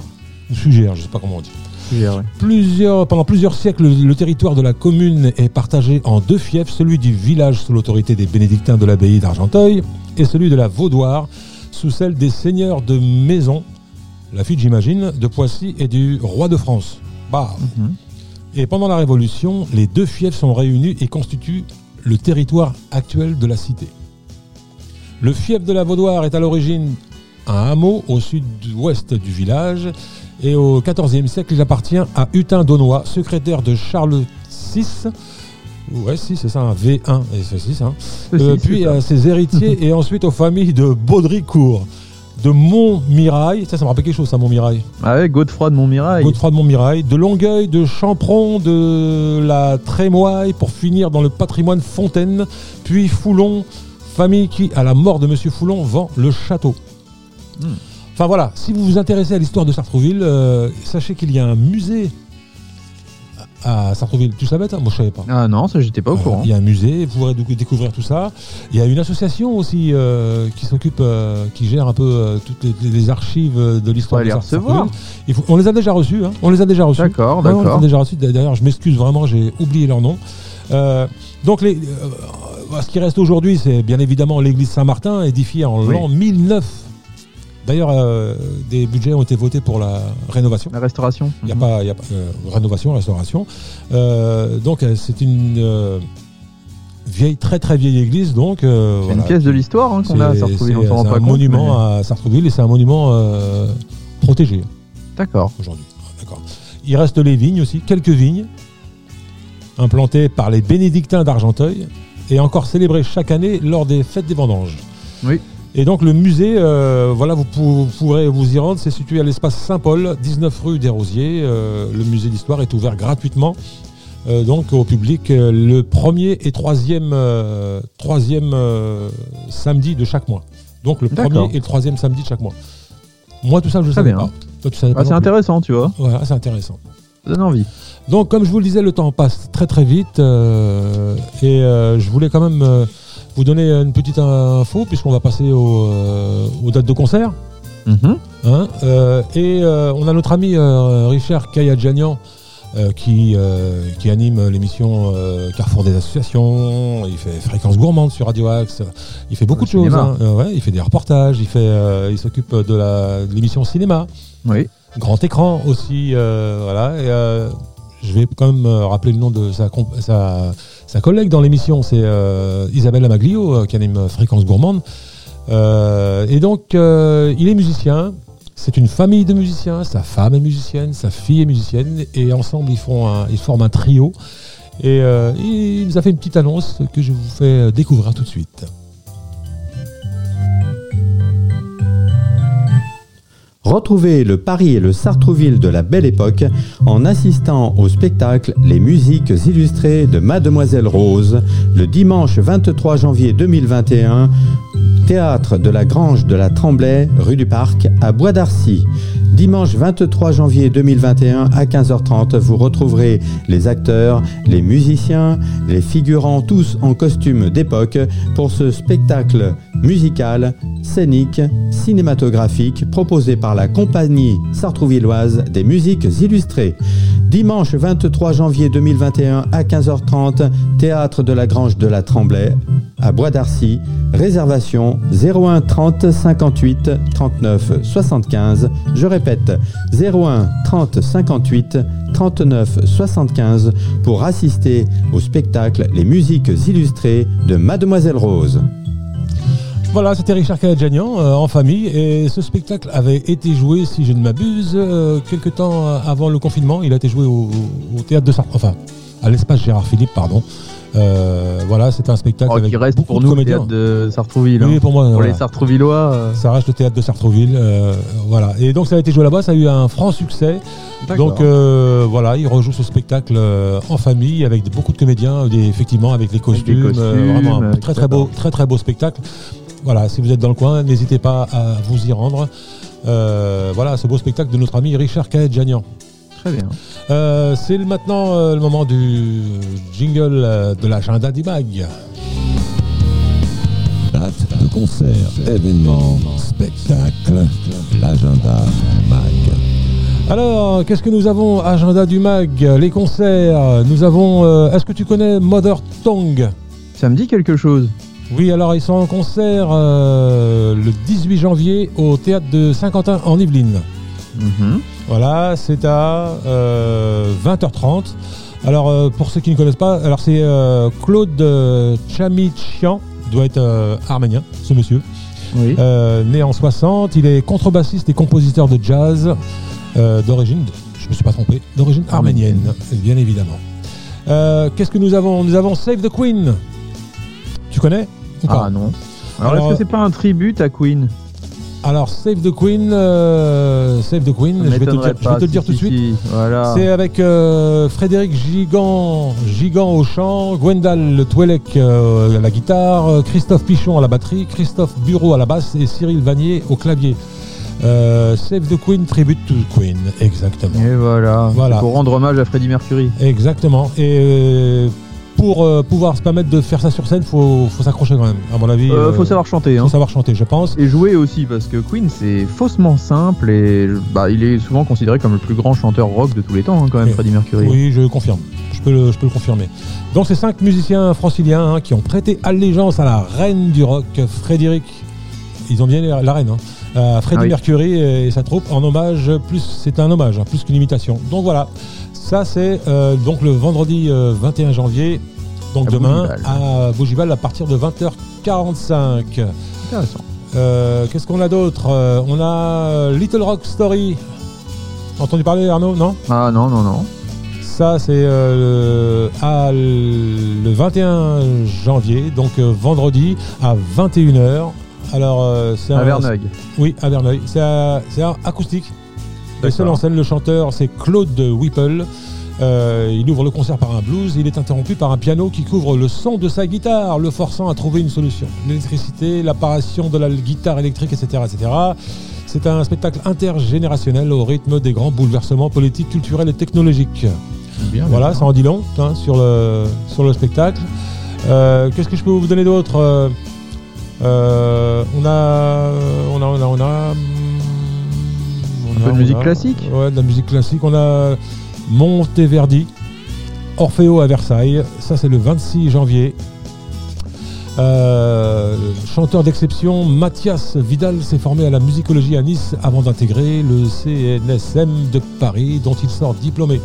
Ou Suger, je sais pas comment on dit. Ouais. Plusieurs, pendant plusieurs siècles, le, le territoire de la commune est partagé en deux fiefs, celui du village sous l'autorité des bénédictins de l'abbaye d'Argenteuil et celui de la Vaudoire sous celle des seigneurs de Maison, la fille j'imagine, de Poissy et du roi de France. Bah. Mhm. Et pendant la Révolution, les deux fiefs sont réunis et constituent le territoire actuel de la cité. Le fief de la Vaudoire est à l'origine un hameau au sud-ouest du village et au XIVe siècle, il appartient à Hutin d'Aunois, secrétaire de Charles VI. Ouais, si, c'est ça, un V1, et c'est. Ceci, Euh, puis à ses héritiers et ensuite aux familles de Baudricourt, de Montmirail, ça, ça me rappelle quelque chose, ça, Montmirail. Ah ouais, Godefroy de Montmirail. Godefroy de Montmirail, de Longueuil, de Champron, de la Trémoille, pour finir dans le patrimoine Fontaine, puis Foulon, famille qui, à la mort de Monsieur Foulon, vend le château. Hmm. Enfin voilà, si vous vous intéressez à l'histoire de Sartrouville, euh, sachez qu'il y a un musée à Sartrouville. Tu savais, toi Moi, je savais pas. Ah non, ça j'étais pas au Voilà, courant. Il y a un musée, vous pourrez découvrir tout ça. Il y a une association aussi euh, qui s'occupe, euh, qui gère un peu euh, toutes les, les archives euh, de l'histoire de Sartrouville. Il faut- on les a déjà reçus. hein. On les a déjà reçus. D'accord, Ouais, on les a d'accord. déjà reçus. D'ailleurs, je m'excuse vraiment, j'ai oublié leur nom. Euh, donc, les, euh, ce qui reste aujourd'hui, c'est bien évidemment l'église Saint-Martin, édifiée en Oui. l'an 1009. D'ailleurs, euh, des budgets ont été votés pour la rénovation. La restauration. Il n'y a Mhm. pas, il y a pas euh, rénovation, restauration. Euh, donc c'est une vieille, très très vieille église. Donc C'est voilà. une pièce de l'histoire hein, qu'on a à Sartrouville, c'est- un monument à Sartrouville et c'est un monument protégé D'accord. aujourd'hui. D'accord. Il reste les vignes aussi, quelques vignes implantées par les bénédictins d'Argenteuil et encore célébrées chaque année lors des fêtes des vendanges. Oui. Et donc le musée, euh, voilà, vous, pou- vous pourrez vous y rendre. C'est situé à l'espace Saint-Paul, 19 rue des Rosiers. Euh, le musée d'histoire est ouvert gratuitement. euh, donc au public le premier et troisième, troisième samedi de chaque mois. Donc le premier et le troisième samedi de chaque mois. Moi tout ça je ne savais bien. pas. Ah, pas c'est intéressant, tu vois. Voilà, c'est intéressant. Ça donne envie. Donc, comme je vous le disais, le temps passe très très vite et je voulais quand même vous donner une petite info puisqu'on va passer au, euh, aux dates de concert. Mhm. hein. Euh, et euh, on a notre ami Richard Kayadjanian qui, qui anime l'émission Carrefour des associations. Il fait Fréquence Gourmande sur Radio Axe. Il fait beaucoup de choses. hein. Ouais, il fait des reportages. Il, fait, il s'occupe de l'émission cinéma Oui. grand écran aussi. voilà. Et, je vais quand même rappeler le nom de sa, sa, sa collègue dans l'émission, c'est euh, Isabelle Amaglio, euh, qui anime Fréquence Gourmande. Euh, et donc, il est musicien. C'est une famille de musiciens. Sa femme est musicienne, sa fille est musicienne, et ensemble ils font, un- forment un trio. Et il nous a fait une petite annonce que je vous fais découvrir tout de suite. Retrouvez le Paris et le Sartrouville de la belle époque en assistant au spectacle Les musiques illustrées de Mademoiselle Rose le dimanche 23 janvier 2021, théâtre de la Grange de la Tremblay, rue du Parc, à Bois d'Arcy. Dimanche 23 janvier 2021 à 15h30, vous retrouverez les acteurs, les musiciens, les figurants tous en costume d'époque pour ce spectacle musical, scénique, cinématographique proposé par la compagnie sartrouvilloise des musiques illustrées. Dimanche 23 janvier 2021 à 15h30, théâtre de la Grange de la Tremblay à Bois d'Arcy. Réservation 01 30 58 39 75. Je répète 01 30 58 39 75 pour assister au spectacle Les musiques illustrées de Mademoiselle Rose. Voilà, c'était Richard Kaladjanian euh, en famille et ce spectacle avait été joué, si je ne m'abuse, euh, quelque temps euh, avant le confinement. Il a été joué au, au théâtre de Sartre, enfin à l'espace Gérard Philippe, pardon. Euh, voilà, c'est un spectacle Oh, avec qui reste beaucoup pour de nous le comédiens. théâtre de Sartrouville. Oui, hein. pour moi, Pour voilà. les Sartrouvillois. euh, ça reste le théâtre de Sartreville. euh, voilà. Et donc ça a été joué là-bas, ça a eu un franc succès. Donc voilà, il rejoue ce spectacle en famille avec de- beaucoup de comédiens, effectivement avec les costumes, costumes, vraiment un très très beau, très très beau spectacle. Voilà, si vous êtes dans le coin, n'hésitez pas à vous y rendre. Euh, voilà, ce beau spectacle de notre ami Richard Kaedjanian. Très bien. Euh, C'est maintenant euh, le moment du jingle euh, de l'agenda du mag. Date de concert, événements, spectacle, l'agenda mag. Alors, qu'est-ce que nous avons Agenda du mag, les concerts. Nous avons. euh, Est-ce que tu connais Mother Tongue? Ça me dit quelque chose. Oui, alors ils sont en concert euh, le 18 janvier au théâtre de Saint-Quentin en Yvelines. Mhm. Voilà, c'est à euh, 20h30. Alors euh, pour ceux qui ne connaissent pas, alors c'est euh, Claude euh, Chamichian, doit être euh, arménien, ce monsieur. Oui. Euh, né en 60, il est contrebassiste et compositeur de jazz euh, d'origine, je me suis pas trompé, d'origine arménienne, bien évidemment. Euh, Qu'est-ce que nous avons? Nous avons Save the Queen. Tu connais ou pas? Ah non. Alors, Alors, est-ce que c'est pas un tribut à Queen? Alors Save the Queen, euh, Save the Queen, je vais te, le dire, je vais pas, te le si, dire tout de suite. Voilà. C'est avec euh, Frédéric Gigant, Gigant au chant, Gwendal Le Touelec euh, à la guitare, Christophe Pichon à la batterie, Christophe Bureau à la basse et Cyril Vanier au clavier. Save the Queen, Tribute to the Queen, exactement. Et voilà. Voilà. Pour rendre hommage à Freddie Mercury. Exactement. Et pour euh, pouvoir se permettre de faire ça sur scène, faut, faut s'accrocher quand même. À mon avis, Euh, euh, faut savoir chanter. Hein. savoir chanter, je pense. Et jouer aussi, parce que Queen c'est faussement simple et bah, il est souvent considéré comme le plus grand chanteur rock de tous les temps, hein, quand même, Oui. Freddie Mercury. Oui, je confirme. Je peux le, je peux le confirmer. Donc, ces cinq musiciens franciliens hein, qui ont prêté allégeance à la reine du rock, Frédéric. Ils ont bien la la reine, à Freddie Ah oui. Mercury et sa troupe en hommage. Plus, c'est un hommage, plus qu'une imitation. Donc voilà. Ça, c'est euh, donc le vendredi euh, 21 janvier. Donc À demain Bougival. à Bougival à partir de 20h45. Intéressant. Euh, Qu'est-ce qu'on a d'autre? Euh, On a Little Rock Story. Entendu parler Arnaud? Non? Ah non, non, non. Ça c'est euh, le, à le 21 janvier, donc euh, vendredi à 21h. Alors euh, c'est À Verneuil. Oui, à Verneuil. C'est acoustique. Le D'accord. seul en scène, le chanteur, c'est Claude Whipple. Euh, il ouvre le concert par un blues. Il est interrompu par un piano qui couvre le son de sa guitare, le forçant à trouver une solution. L'électricité, l'apparition de la guitare électrique, etc., etc. C'est un spectacle intergénérationnel au rythme des grands bouleversements politiques, culturels et technologiques. Bien, Voilà, ça en dit long hein, sur, le, sur le spectacle. Euh, Qu'est-ce que je peux vous donner d'autre Euh, on, a, on a. On a. On a. on Un peu de a- musique classique? Ouais, de la musique classique. On a Monteverdi, Orfeo à Versailles. Ça, c'est le 26 janvier. Euh, chanteur d'exception, Mathias Vidal s'est formé à la musicologie à Nice avant d'intégrer le CNSM de Paris, dont il sort diplômé.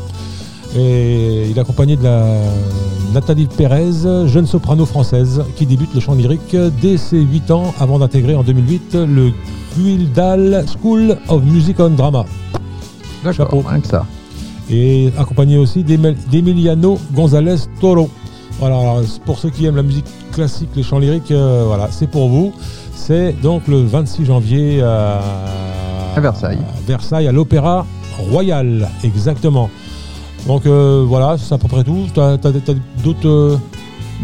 Et il est accompagné de la Nathalie Pérez, jeune soprano française, qui débute le chant lyrique dès ses 8 ans avant d'intégrer en 2008 le Guildhall School of Music and Drama. Chapeau. Rien que ça. Et accompagné aussi d'Emiliano González Toro. Voilà, alors, pour ceux qui aiment la musique classique, les chants lyriques, euh, voilà, c'est pour vous. C'est donc le 26 janvier à, À Versailles. à Versailles, à l'Opéra Royal, exactement. Donc euh, voilà, c'est à peu près tout. T'as as, d'autres.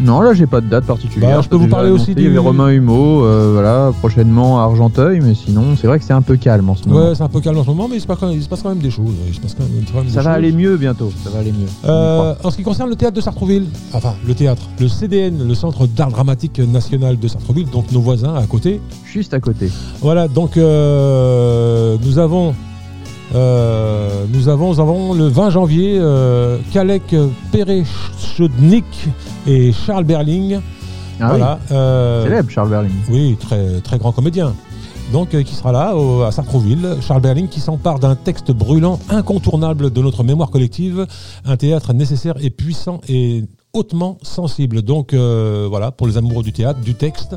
Non, là, j'ai pas de date particulière. Bah, je peux vous parler aussi du- Romain Humeau, euh, voilà, prochainement à Argenteuil, mais sinon, c'est vrai que c'est un peu calme en ce moment. Ouais, c'est un peu calme en ce moment, mais il se passe quand même, il se passe quand même des choses. Il se passe quand même, quand même Ça des va choses. aller mieux bientôt, ça va aller mieux. Euh, en ce qui concerne le théâtre de Sartrouville, enfin le théâtre, le CDN, le Centre d'art dramatique national de Sartrouville, donc nos voisins à côté. Juste à côté. Voilà, donc euh, nous avons euh, nous avons, nous avons le 20 janvier euh, Kalek Perechodnik et Charles Berling. Ah voilà, euh, célèbre Charles Berling. oui, très, très grand comédien. Donc, euh, qui sera là au- à Sartrouville, Charles Berling, qui s'empare d'un texte brûlant, incontournable de notre mémoire collective, un théâtre nécessaire et puissant et hautement sensible. Donc, voilà, pour les amoureux du théâtre, du texte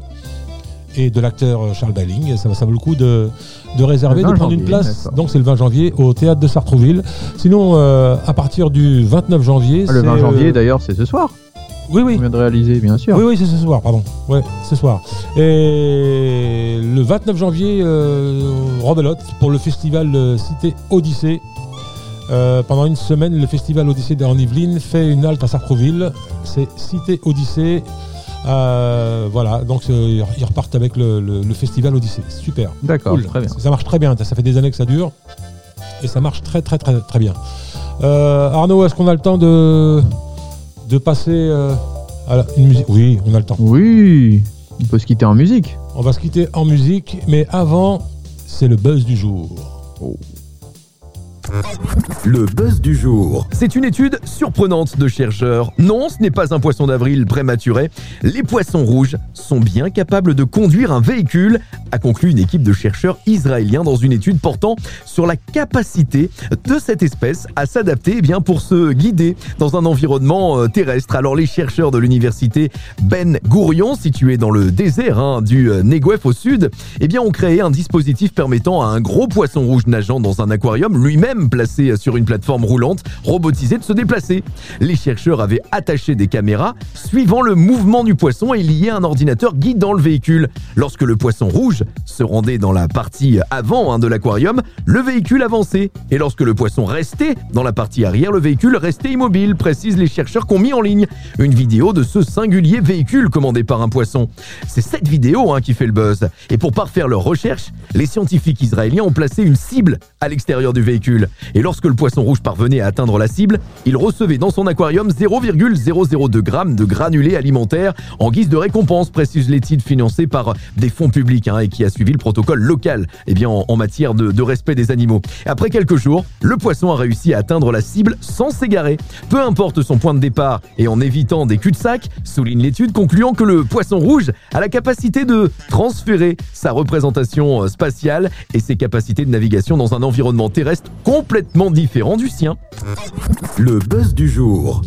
et de l'acteur Charles Berling, ça, ça vaut le coup de, de réserver, de 20 prendre une place. Donc, c'est le 20 janvier au théâtre de Sartrouville. Sinon, euh, à partir du 29 janvier, Ah, le 20 c'est, janvier, euh, d'ailleurs, c'est ce soir. oui, oui. On vient de réaliser, bien sûr. Oui, oui, c'est ce soir, pardon. Ouais, ce soir. Et le 29 janvier, euh, pour le festival euh, Cité Odyssée. Euh, pendant une semaine, le festival Odyssée en Yvelines fait une halte à Sartrouville. C'est Cité Odyssée. Euh, voilà, donc euh, ils repartent avec le, le- le festival Odyssée. Super. D'accord, Cool. très bien. Ça marche très bien. Ça fait des années que ça dure. Et ça marche très, très, très, très bien. Euh, Arnaud, est-ce qu'on a le temps de, de passer à la- une musique? Oui, on a le temps. Oui, on peut se quitter en musique. On va se quitter en musique, mais avant, c'est le buzz du jour. Le buzz du jour. C'est une étude surprenante de chercheurs. Non, ce n'est pas un poisson d'avril prématuré. Les poissons rouges sont bien capables de conduire un véhicule, a conclu une équipe de chercheurs israéliens dans une étude portant sur la capacité de cette espèce à s'adapter eh bien pour se guider dans un environnement euh, terrestre. Alors les chercheurs de l'université Ben Gourion, située dans le désert hein, du euh, Negev au sud, eh bien ont créé un dispositif permettant à un gros poisson rouge nageant dans un aquarium lui-même placé sur une plateforme roulante robotisée de se déplacer. Les chercheurs avaient attaché des caméras suivant le mouvement du poisson et lié un ordinateur guidant le véhicule. Lorsque le poisson rouge se rendait dans la partie avant hein, de l'aquarium, le véhicule avançait. Et lorsque le poisson restait dans la partie arrière, le véhicule restait immobile, précisent les chercheurs qui ont mis en ligne une vidéo de ce singulier véhicule commandé par un poisson. C'est cette vidéo hein, qui fait le buzz. Et pour parfaire leur recherche, les scientifiques israéliens ont placé une cible à l'extérieur du véhicule. Et lorsque le poisson rouge parvenait à atteindre la cible, il recevait dans son aquarium 0,002 grammes de granulés alimentaires en guise de récompense, précise l'étude financée par des fonds publics hein, et qui a suivi le protocole local eh bien, en, matière de, de respect des animaux. Après quelques jours, le poisson a réussi à atteindre la cible sans s'égarer. Peu importe son point de départ et en évitant des cul-de-sac, souligne l'étude concluant que le poisson rouge a la capacité de transférer sa représentation euh, spatiale et ses capacités de navigation dans un environnement terrestre complètement différent du sien. Le buzz du jour.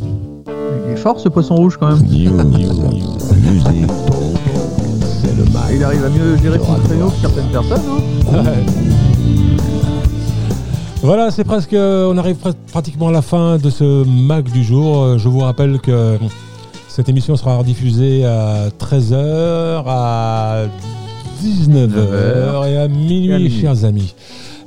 Il est fort ce poisson rouge quand même. Il arrive à mieux gérer son créneau que certaines personnes. hein. Voilà, c'est presque. On arrive pratiquement à la fin de ce Mac du jour. Euh, Je vous rappelle que cette émission sera rediffusée à 13h, à 19h et à minuit, Et à minuit. chers amis.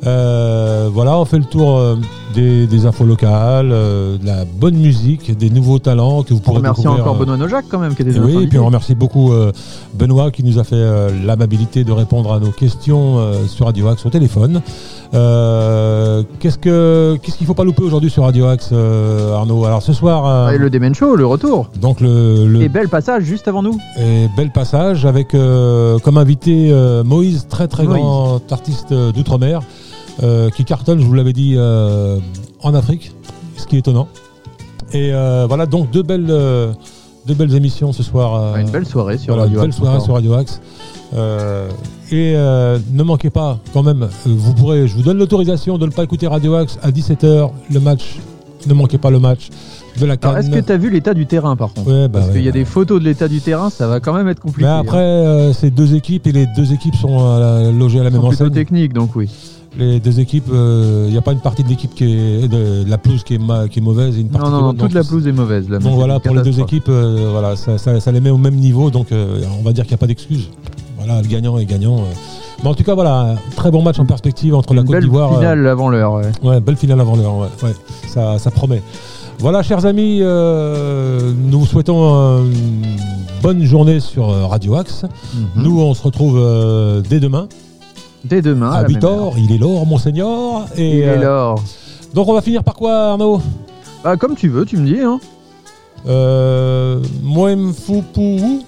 Euh, voilà, on fait le tour euh, des, des infos locales, euh, de la bonne musique, des nouveaux talents que vous On pourrez remercie découvrir. encore Benoît Nojac quand même qui notre oui, et puis on remercie beaucoup Benoît qui nous a fait l'amabilité de répondre à nos questions sur Radio Axe au téléphone. Qu'est-ce que qu'est-ce qu'il faut pas louper aujourd'hui sur Radio Axe, Arnaud? Alors ce soir, Et le Demen Show, le retour. donc le, le Et bel passage juste avant nous. et bel passage avec comme invité Moïse, très très Moïse. grand artiste d'outre-mer, qui cartonne, je vous l'avais dit, euh, en Afrique, ce qui est étonnant. Et euh, voilà, donc deux belles, euh, deux belles émissions ce soir. euh, Une belle soirée sur voilà, Radio une belle Axe soirée encore. sur Radio Axe. Euh, et euh, ne manquez pas, quand même, euh, vous pourrez, je vous donne l'autorisation de ne pas écouter Radio Axe à 17h, le match. Ne manquez pas le match de la Cannes. est-ce que tu as vu l'état du terrain par contre? Ouais, bah Parce ouais, qu'il y a bah. des photos de l'état du terrain, ça va quand même être compliqué. Mais après, euh, c'est deux équipes et les deux équipes sont euh, logées à la hein. même Ils sont enseigne. technique, donc oui. Les deux équipes, il n'y a pas une partie de l'équipe qui est de, de la pelouse qui est, ma- qui est mauvaise et une partie Non, non, qui est non, bonne. toute Donc, la pelouse est mauvaise. Là, Donc voilà, pour les deux équipes, euh, voilà, ça, ça- ça les met au même niveau, donc euh, on va dire qu'il n'y a pas d'excuse. Voilà, le gagnant est gagnant. euh. Mais en tout cas, voilà, très bon match en perspective entre la Côte belle d'Ivoire. euh, finale avant l'heure. ouais. Ouais, belle finale avant l'heure, ouais, ouais, ça, ça promet. Voilà, chers amis, euh, nous vous souhaitons euh, une bonne journée sur euh, Radio Axe. Mhm. Nous, on se retrouve euh, dès demain Dès demain. à la même 8h. heure. Il est l'or, monseigneur. Et, Il est euh, l'or. donc, on va finir par quoi, Arnaud? Bah, comme tu veux, tu me dis. Hein. euh, Moemfupou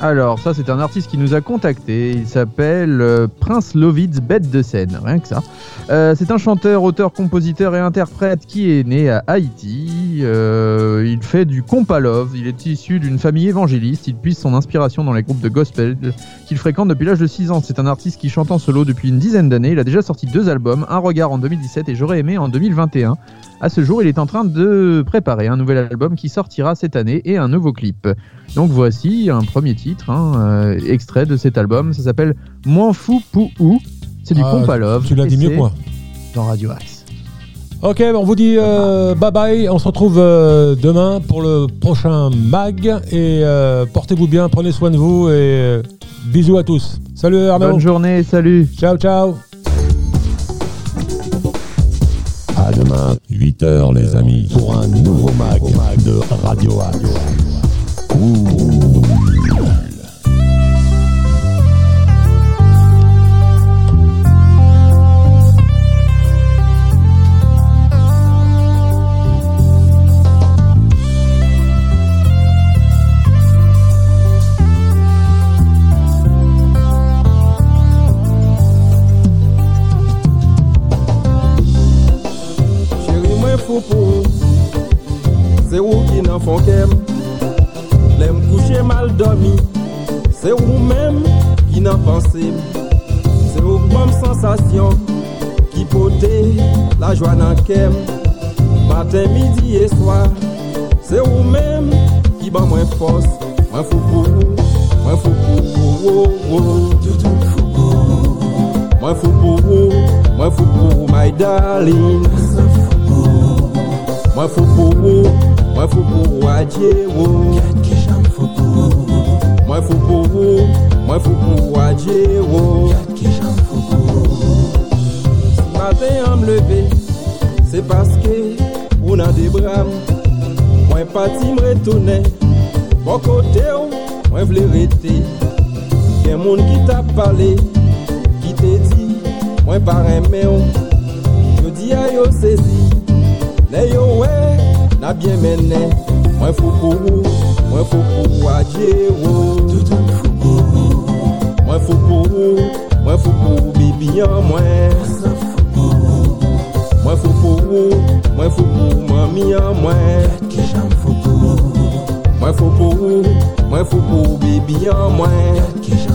Alors, ça, c'est un artiste qui nous a contacté. Il s'appelle euh, Prince Lovitz, bête de scène, rien que ça. Euh, c'est un chanteur, auteur, compositeur et interprète qui est né à Haïti. Euh, il fait du compa love. Il est issu d'une famille évangéliste. Il puise son inspiration dans les groupes de gospel qu'il fréquente depuis l'âge de 6 ans. C'est un artiste qui chante en solo depuis une dizaine d'années. Il a déjà sorti deux albums, Un regard en 2017 et J'aurais aimé en 2021. À ce jour, il est en train de préparer un nouvel album qui sortira cette année et un nouveau clip. Donc voici un premier titre, hein, euh, extrait de cet album. Ça s'appelle Moins fou pou ou. C'est du Ah, compa love. Tu l'as dit mieux que moi. Dans Radio Axe. Ok, on vous dit euh, bye bye. On se retrouve euh, demain pour le prochain mag. Et euh, portez-vous bien, prenez soin de vous. Et euh, bisous à tous. Salut Arnaud. Bonne journée, salut. Ciao, ciao. À demain, 8h les amis, pour un nouveau mag de Radio Axe. fonkem Lem kouche mal domi Se ou mèm ki nan panse. Se ou bom sensasyon Ki pote la jwa nan kem. Maten, midi e swa Se ou mèm ki ban mwen fos. Mwen foukou, mwen foukou oh, oh, oh. Mwen foukou, mwen foukou my darling. Mwen foukou Mwen fou pou wadye ou. Mwen fou pou ou. Mwen fou pou wadye ou. Maten yon mleve Se paske ou nan de bram. Mwen pati mretounen Mwen kote ou Mwen vle rete. Gen moun ki tap pale Ki te di Mwen pareme ou. Yo di a yo sezi Le yo wey na bien mene Mwen fou pou ou, mwen fou pou wadye ou. Toutou fou pou ou. Mwen fou pou ou, mwen fou pou bibi an mwen. Mwen fou pou ou, mwen fou pou mami an mwen. Ki jan fou pou ou. Mwen fou pou ou, mwen fou pou bibi an mwen. Ki jan